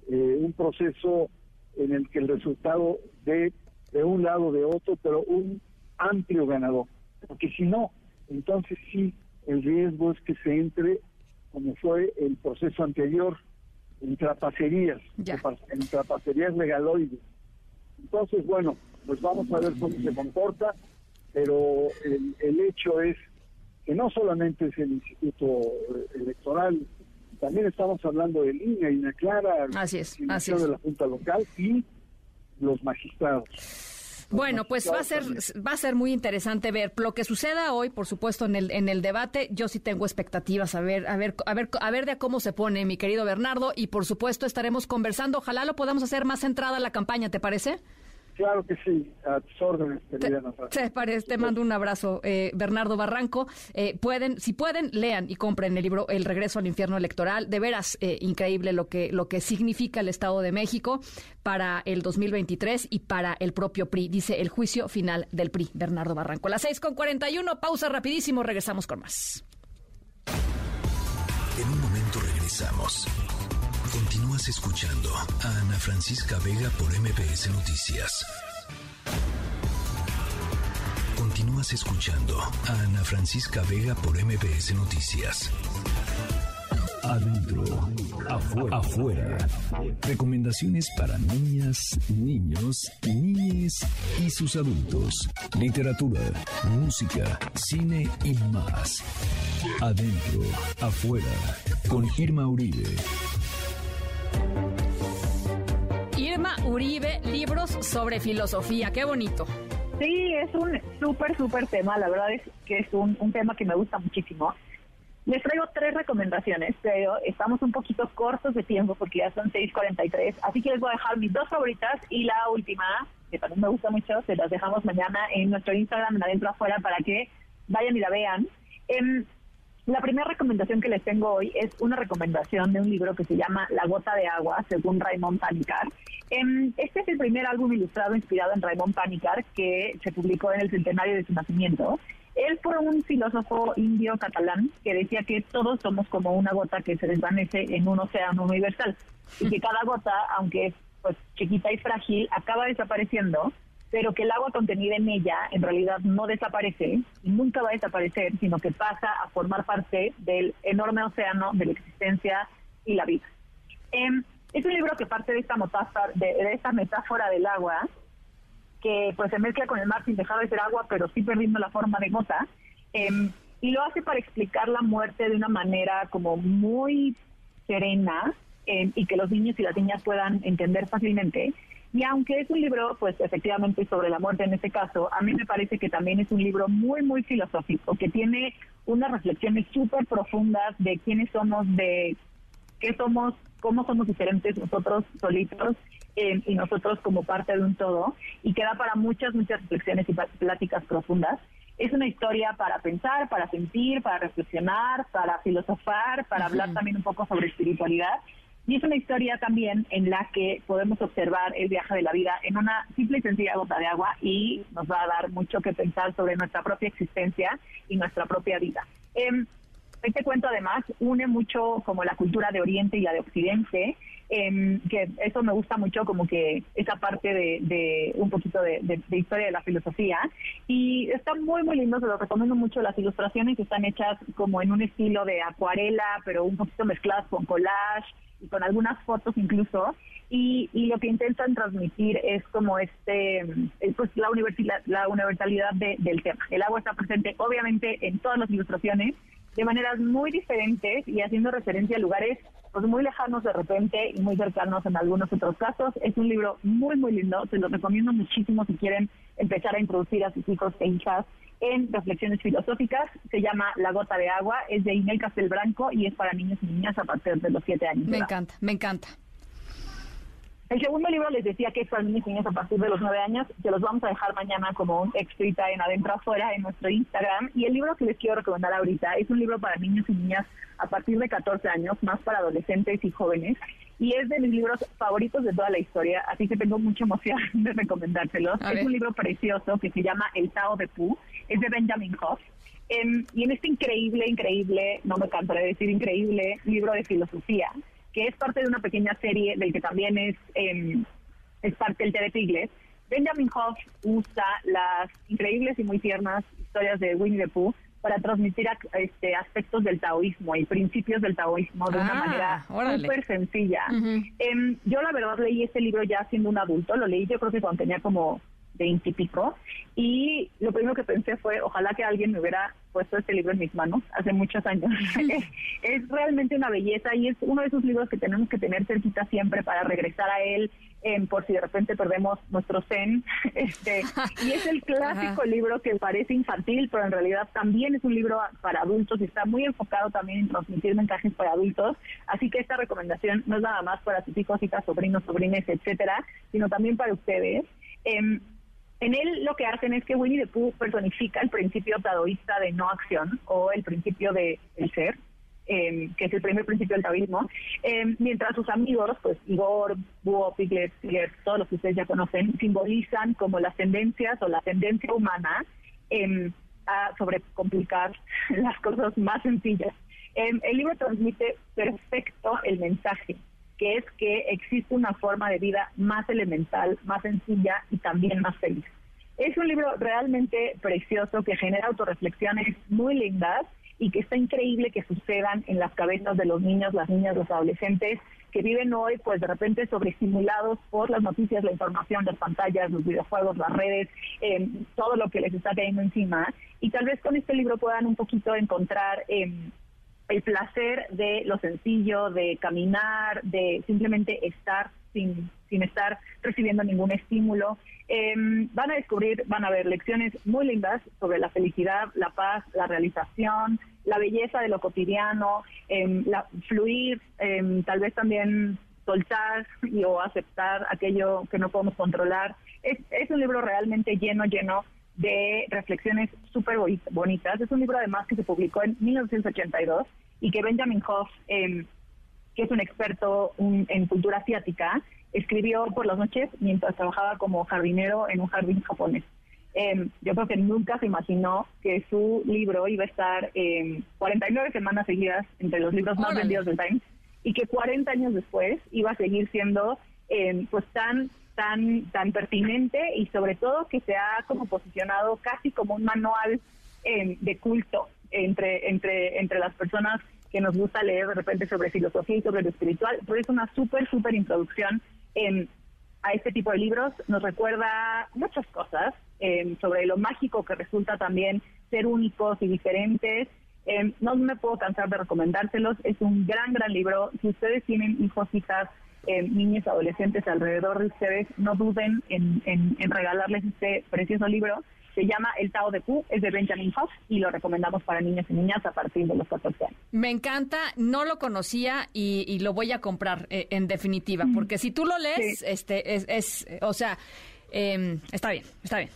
eh, un proceso en el que el resultado de, de un lado o de otro, pero un amplio ganador. Porque si no, entonces sí, el riesgo es que se entre, como fue el proceso anterior, en trapacerías, en trapacerías legaloides. Entonces, bueno, pues vamos a ver cómo se comporta, pero el, el hecho es que no solamente es el Instituto Electoral también estamos hablando de línea y una clara así es, así de la Junta Local y los magistrados. Bueno, pues va a ser va a ser muy interesante ver lo que suceda hoy, por supuesto, en el en el debate. Yo sí tengo expectativas a ver a ver a ver a ver de cómo se pone mi querido Bernardo y por supuesto estaremos conversando. Ojalá lo podamos hacer más centrada la campaña, ¿te parece? Claro que sí, a tus órdenes, te, parece, te mando un abrazo, eh, Bernardo Barranco. Eh, pueden, si pueden, lean y compren el libro El regreso al infierno electoral. De veras eh, increíble lo que, lo que significa el Estado de México para el 2023 y para el propio PRI. Dice el juicio final del PRI, Bernardo Barranco. Las 6 con 41, pausa rapidísimo, regresamos con más. En un momento regresamos. Escuchando a Ana Francisca Vega por MPS Noticias. Continúas escuchando a Ana Francisca Vega por MPS Noticias. Adentro, afuera, afuera. Recomendaciones para niñas, niños, niñes y sus adultos. Literatura, música, cine y más. Adentro, afuera. Con Irma Uribe. Irma Uribe, libros sobre filosofía. Qué bonito. Sí, es un súper, súper tema. La verdad es que es un, tema que me gusta muchísimo. Les traigo tres recomendaciones, pero estamos un poquito cortos de tiempo porque ya son 6.43. Así que les voy a dejar mis dos favoritas y la última, que también me gusta mucho, se las dejamos mañana en nuestro Instagram, en adentro afuera, para que vayan y la vean. Em, la primera recomendación que les tengo hoy es una recomendación de un libro que se llama La gota de agua, según Raymond Panicar. Em, este es el primer álbum ilustrado inspirado en Raymond Panicar que se publicó en el centenario de su nacimiento. Él fue un filósofo indio catalán que decía que todos somos como una gota que se desvanece en un océano universal y que cada gota, aunque es pues chiquita y frágil, acaba desapareciendo pero que el agua contenida en ella en realidad no desaparece y nunca va a desaparecer, sino que pasa a formar parte del enorme océano de la existencia y la vida. Em, es un libro que parte de esta, metáfora, de, esta metáfora del agua, que pues se mezcla con el mar sin dejar de ser agua, pero sí perdiendo la forma de gota, em, y lo hace para explicar la muerte de una manera como muy serena em, y que los niños y las niñas puedan entender fácilmente Y aunque es un libro, pues efectivamente sobre la muerte en este caso, a mí me parece que también es un libro muy, muy filosófico, que tiene unas reflexiones súper profundas de quiénes somos, de qué somos, cómo somos diferentes nosotros solitos eh, y nosotros como parte de un todo, y que da para muchas, muchas reflexiones y pláticas profundas. Es una historia para pensar, para sentir, para reflexionar, para filosofar, para hablar también un poco sobre espiritualidad. Y es una historia también en la que podemos observar el viaje de la vida en una simple y sencilla gota de agua y nos va a dar mucho que pensar sobre nuestra propia existencia y nuestra propia vida. Eh, este cuento además une mucho como la cultura de Oriente y la de Occidente, em, que eso me gusta mucho como que esa parte de, un poquito de, historia de la filosofía y está muy muy lindo, se lo recomiendo mucho, las ilustraciones que están hechas como en un estilo de acuarela, pero un poquito mezcladas con collage y con algunas fotos incluso, y, lo que intentan transmitir es como este, eh, pues la universalidad, la universalidad del tema. El agua está presente obviamente en todas las ilustraciones, de maneras muy diferentes y haciendo referencia a lugares pues muy lejanos de repente y muy cercanos en algunos otros casos. Es un libro muy, muy lindo, se lo recomiendo muchísimo si quieren empezar a introducir a sus hijos e hijas en reflexiones filosóficas. Se llama La gota de agua, es de Inel Castelbranco y es para niños y niñas a partir de los siete años. Me encanta, me encanta. El segundo libro les decía que es para niños y niñas a partir de los nueve años, que los vamos a dejar mañana como un escrita en adentro afuera en nuestro Instagram. Y el libro que les quiero recomendar ahorita es un libro para niños y niñas a partir de 14 años, más para adolescentes y jóvenes. Y es de mis libros favoritos de toda la historia, así que tengo mucha emoción de recomendárselos. es un libro precioso que se llama El Tao de Pu, es de Benjamin Hoff. Em, y en este increíble, increíble, no me cansaré de decir increíble, libro de filosofía, que es parte de una pequeña serie del que también es, eh, es parte del TV Tigles. Benjamin Hoff usa las increíbles y muy tiernas historias de Winnie the Pooh para transmitir este, aspectos del taoísmo y principios del taoísmo de una ah, manera súper sencilla. Em, yo la verdad leí este libro ya siendo un adulto, lo leí yo creo que cuando tenía como veintipico y, y lo primero que pensé fue ojalá que alguien me hubiera puesto este libro en mis manos hace muchos años. es, realmente una belleza y es uno de esos libros que tenemos que tener cerquita siempre para regresar a él por si de repente perdemos nuestro zen. Este, y es el clásico libro que parece infantil, pero en realidad también es un libro para adultos y está muy enfocado también en transmitir mensajes para adultos. Así que esta recomendación no es nada más para sus hijos, hijas, sobrinos, sobrines, etcétera, sino también para ustedes. Eh, en él lo que hacen es que Winnie the Pooh personifica el principio taoísta de no acción o el principio de el ser, em, que es el primer principio del taoísmo, em, mientras sus amigos, pues Igor, Búho, Piglet, Piglet, todos los que ustedes ya conocen, simbolizan como las tendencias o la tendencia humana em, a sobrecomplicar las cosas más sencillas. el libro transmite perfecto el mensaje que es que existe una forma de vida más elemental, más sencilla y también más feliz. Es un libro realmente precioso que genera autorreflexiones muy lindas y que está increíble que sucedan en las cabezas de los niños, las niñas, los adolescentes que viven hoy pues de repente sobreestimulados por las noticias, la información, las pantallas, los videojuegos, las redes, eh, todo lo que les está cayendo encima. Y tal vez con este libro puedan un poquito encontrar eh, el placer de lo sencillo, de caminar, de simplemente estar sin, sin estar recibiendo ningún estímulo. Em, van a descubrir, van a ver lecciones muy lindas sobre la felicidad, la paz, la realización, la belleza de lo cotidiano, eh, fluir, em, tal vez también soltar y, o aceptar aquello que no podemos controlar. Es un libro realmente lleno, lleno de reflexiones súper bonitas. Es un libro además que se publicó en 1982 y que Benjamin Hoff, em, que es un experto en cultura asiática, escribió por las noches mientras trabajaba como jardinero en un jardín japonés. Em, yo creo que nunca se imaginó que su libro iba a estar en 49 semanas seguidas entre los libros más vendidos del Times y que 40 años después iba a seguir siendo em, pues tan tan tan pertinente y sobre todo que se ha como posicionado casi como un manual de culto entre, entre, entre las personas que nos gusta leer de repente sobre filosofía y sobre lo espiritual, pero es una súper, súper introducción a este tipo de libros. Nos recuerda muchas cosas sobre lo mágico que resulta también ser únicos y diferentes. no me puedo cansar de recomendárselos. Es un gran, gran libro. Si ustedes tienen hijos, hijas, eh, niños y adolescentes alrededor de ustedes, no duden en, en regalarles este precioso libro se llama El Tao de Q, es de Benjamin Hoff y lo recomendamos para niños y niñas a partir de los 14 años. Me encanta, no lo conocía y, lo voy a comprar eh, en definitiva, porque si tú lo lees, este es, o sea, em, está bien, está bien.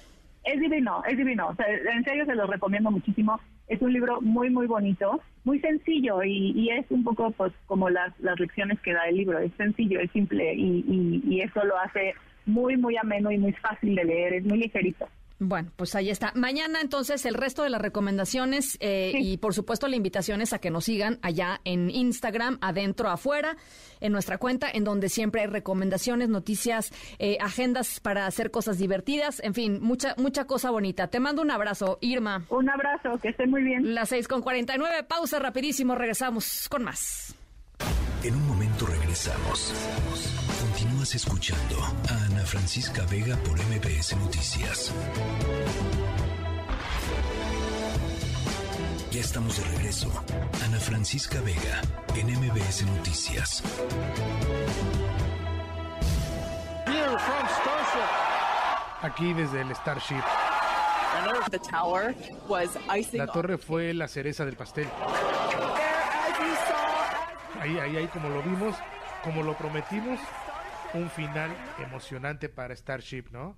Es divino, es divino. O sea, en serio se lo recomiendo muchísimo. Es un libro muy, muy bonito, muy sencillo y, es un poco pues como las, las lecciones que da el libro. Es sencillo, es simple y, y eso lo hace muy, muy ameno y muy fácil de leer. Es muy ligerito. Bueno, pues ahí está. Mañana entonces el resto de las recomendaciones eh, y por supuesto la invitación es a que nos sigan allá en Instagram, adentro, afuera, en nuestra cuenta, en donde siempre hay recomendaciones, noticias, eh, agendas para hacer cosas divertidas, en fin, mucha mucha cosa bonita. Te mando un abrazo, Irma. Un abrazo, que esté muy bien. Las seis con 49, pausa rapidísimo, regresamos con más. En un momento regresamos. Continúas escuchando a Ana Francisca Vega por MBS Noticias. Ya estamos de regreso. Ana Francisca Vega en MBS Noticias. Aquí desde el Starship. La torre fue la cereza del pastel. Ahí, ahí, ahí, como lo vimos, como lo prometimos, un final emocionante para Starship, ¿no?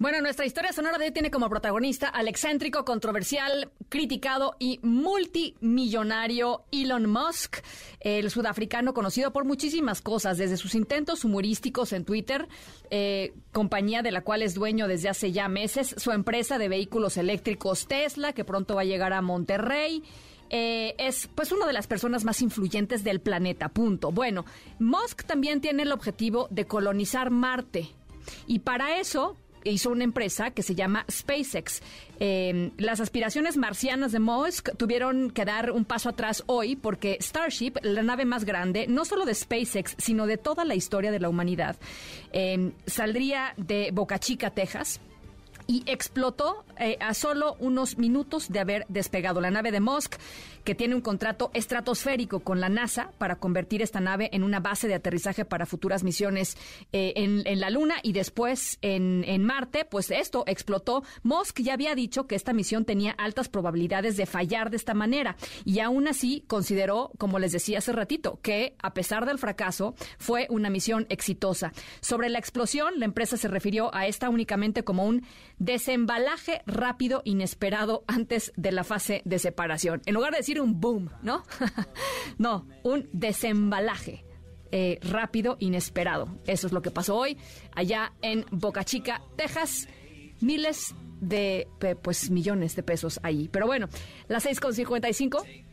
Bueno, nuestra historia sonora de hoy tiene como protagonista al excéntrico, controversial, criticado y multimillonario Elon Musk, el sudafricano conocido por muchísimas cosas, desde sus intentos humorísticos en Twitter, eh, compañía de la cual es dueño desde hace ya meses, su empresa de vehículos eléctricos Tesla, que pronto va a llegar a Monterrey, eh, es pues una de las personas más influyentes del planeta, punto. Bueno, Musk también tiene el objetivo de colonizar Marte y para eso hizo una empresa que se llama SpaceX. Eh, las aspiraciones marcianas de Musk tuvieron que dar un paso atrás hoy porque Starship, la nave más grande, no solo de SpaceX, sino de toda la historia de la humanidad, eh, saldría de Boca Chica, Texas y explotó eh, a solo unos minutos de haber despegado. La nave de Musk, que tiene un contrato estratosférico con la NASA para convertir esta nave en una base de aterrizaje para futuras misiones eh, en, la Luna y después en, en, Marte, pues esto explotó. Musk ya había dicho que esta misión tenía altas probabilidades de fallar de esta manera y aún así consideró, como les decía hace ratito, que a pesar del fracaso fue una misión exitosa. Sobre la explosión, la empresa se refirió a esta únicamente como un desembalaje rápido, inesperado antes de la fase de separación. En lugar de decir un boom, ¿no? no, un desembalaje. Eh, rápido, inesperado. Eso es lo que pasó hoy allá en Boca Chica, Texas. Miles de, pues, millones de pesos ahí. Pero bueno, las 6.55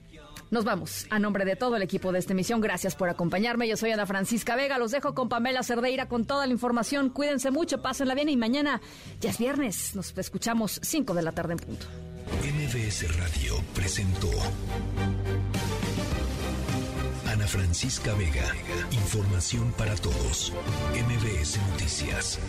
nos vamos. A nombre de todo el equipo de esta emisión, gracias por acompañarme. Yo soy Ana Francisca Vega. Los dejo con Pamela Cerdeira con toda la información. Cuídense mucho, pásenla bien y mañana ya es viernes. Nos escuchamos 5 de la tarde en punto. MBS Radio presentó Ana Francisca Vega. Información para todos. MBS Noticias.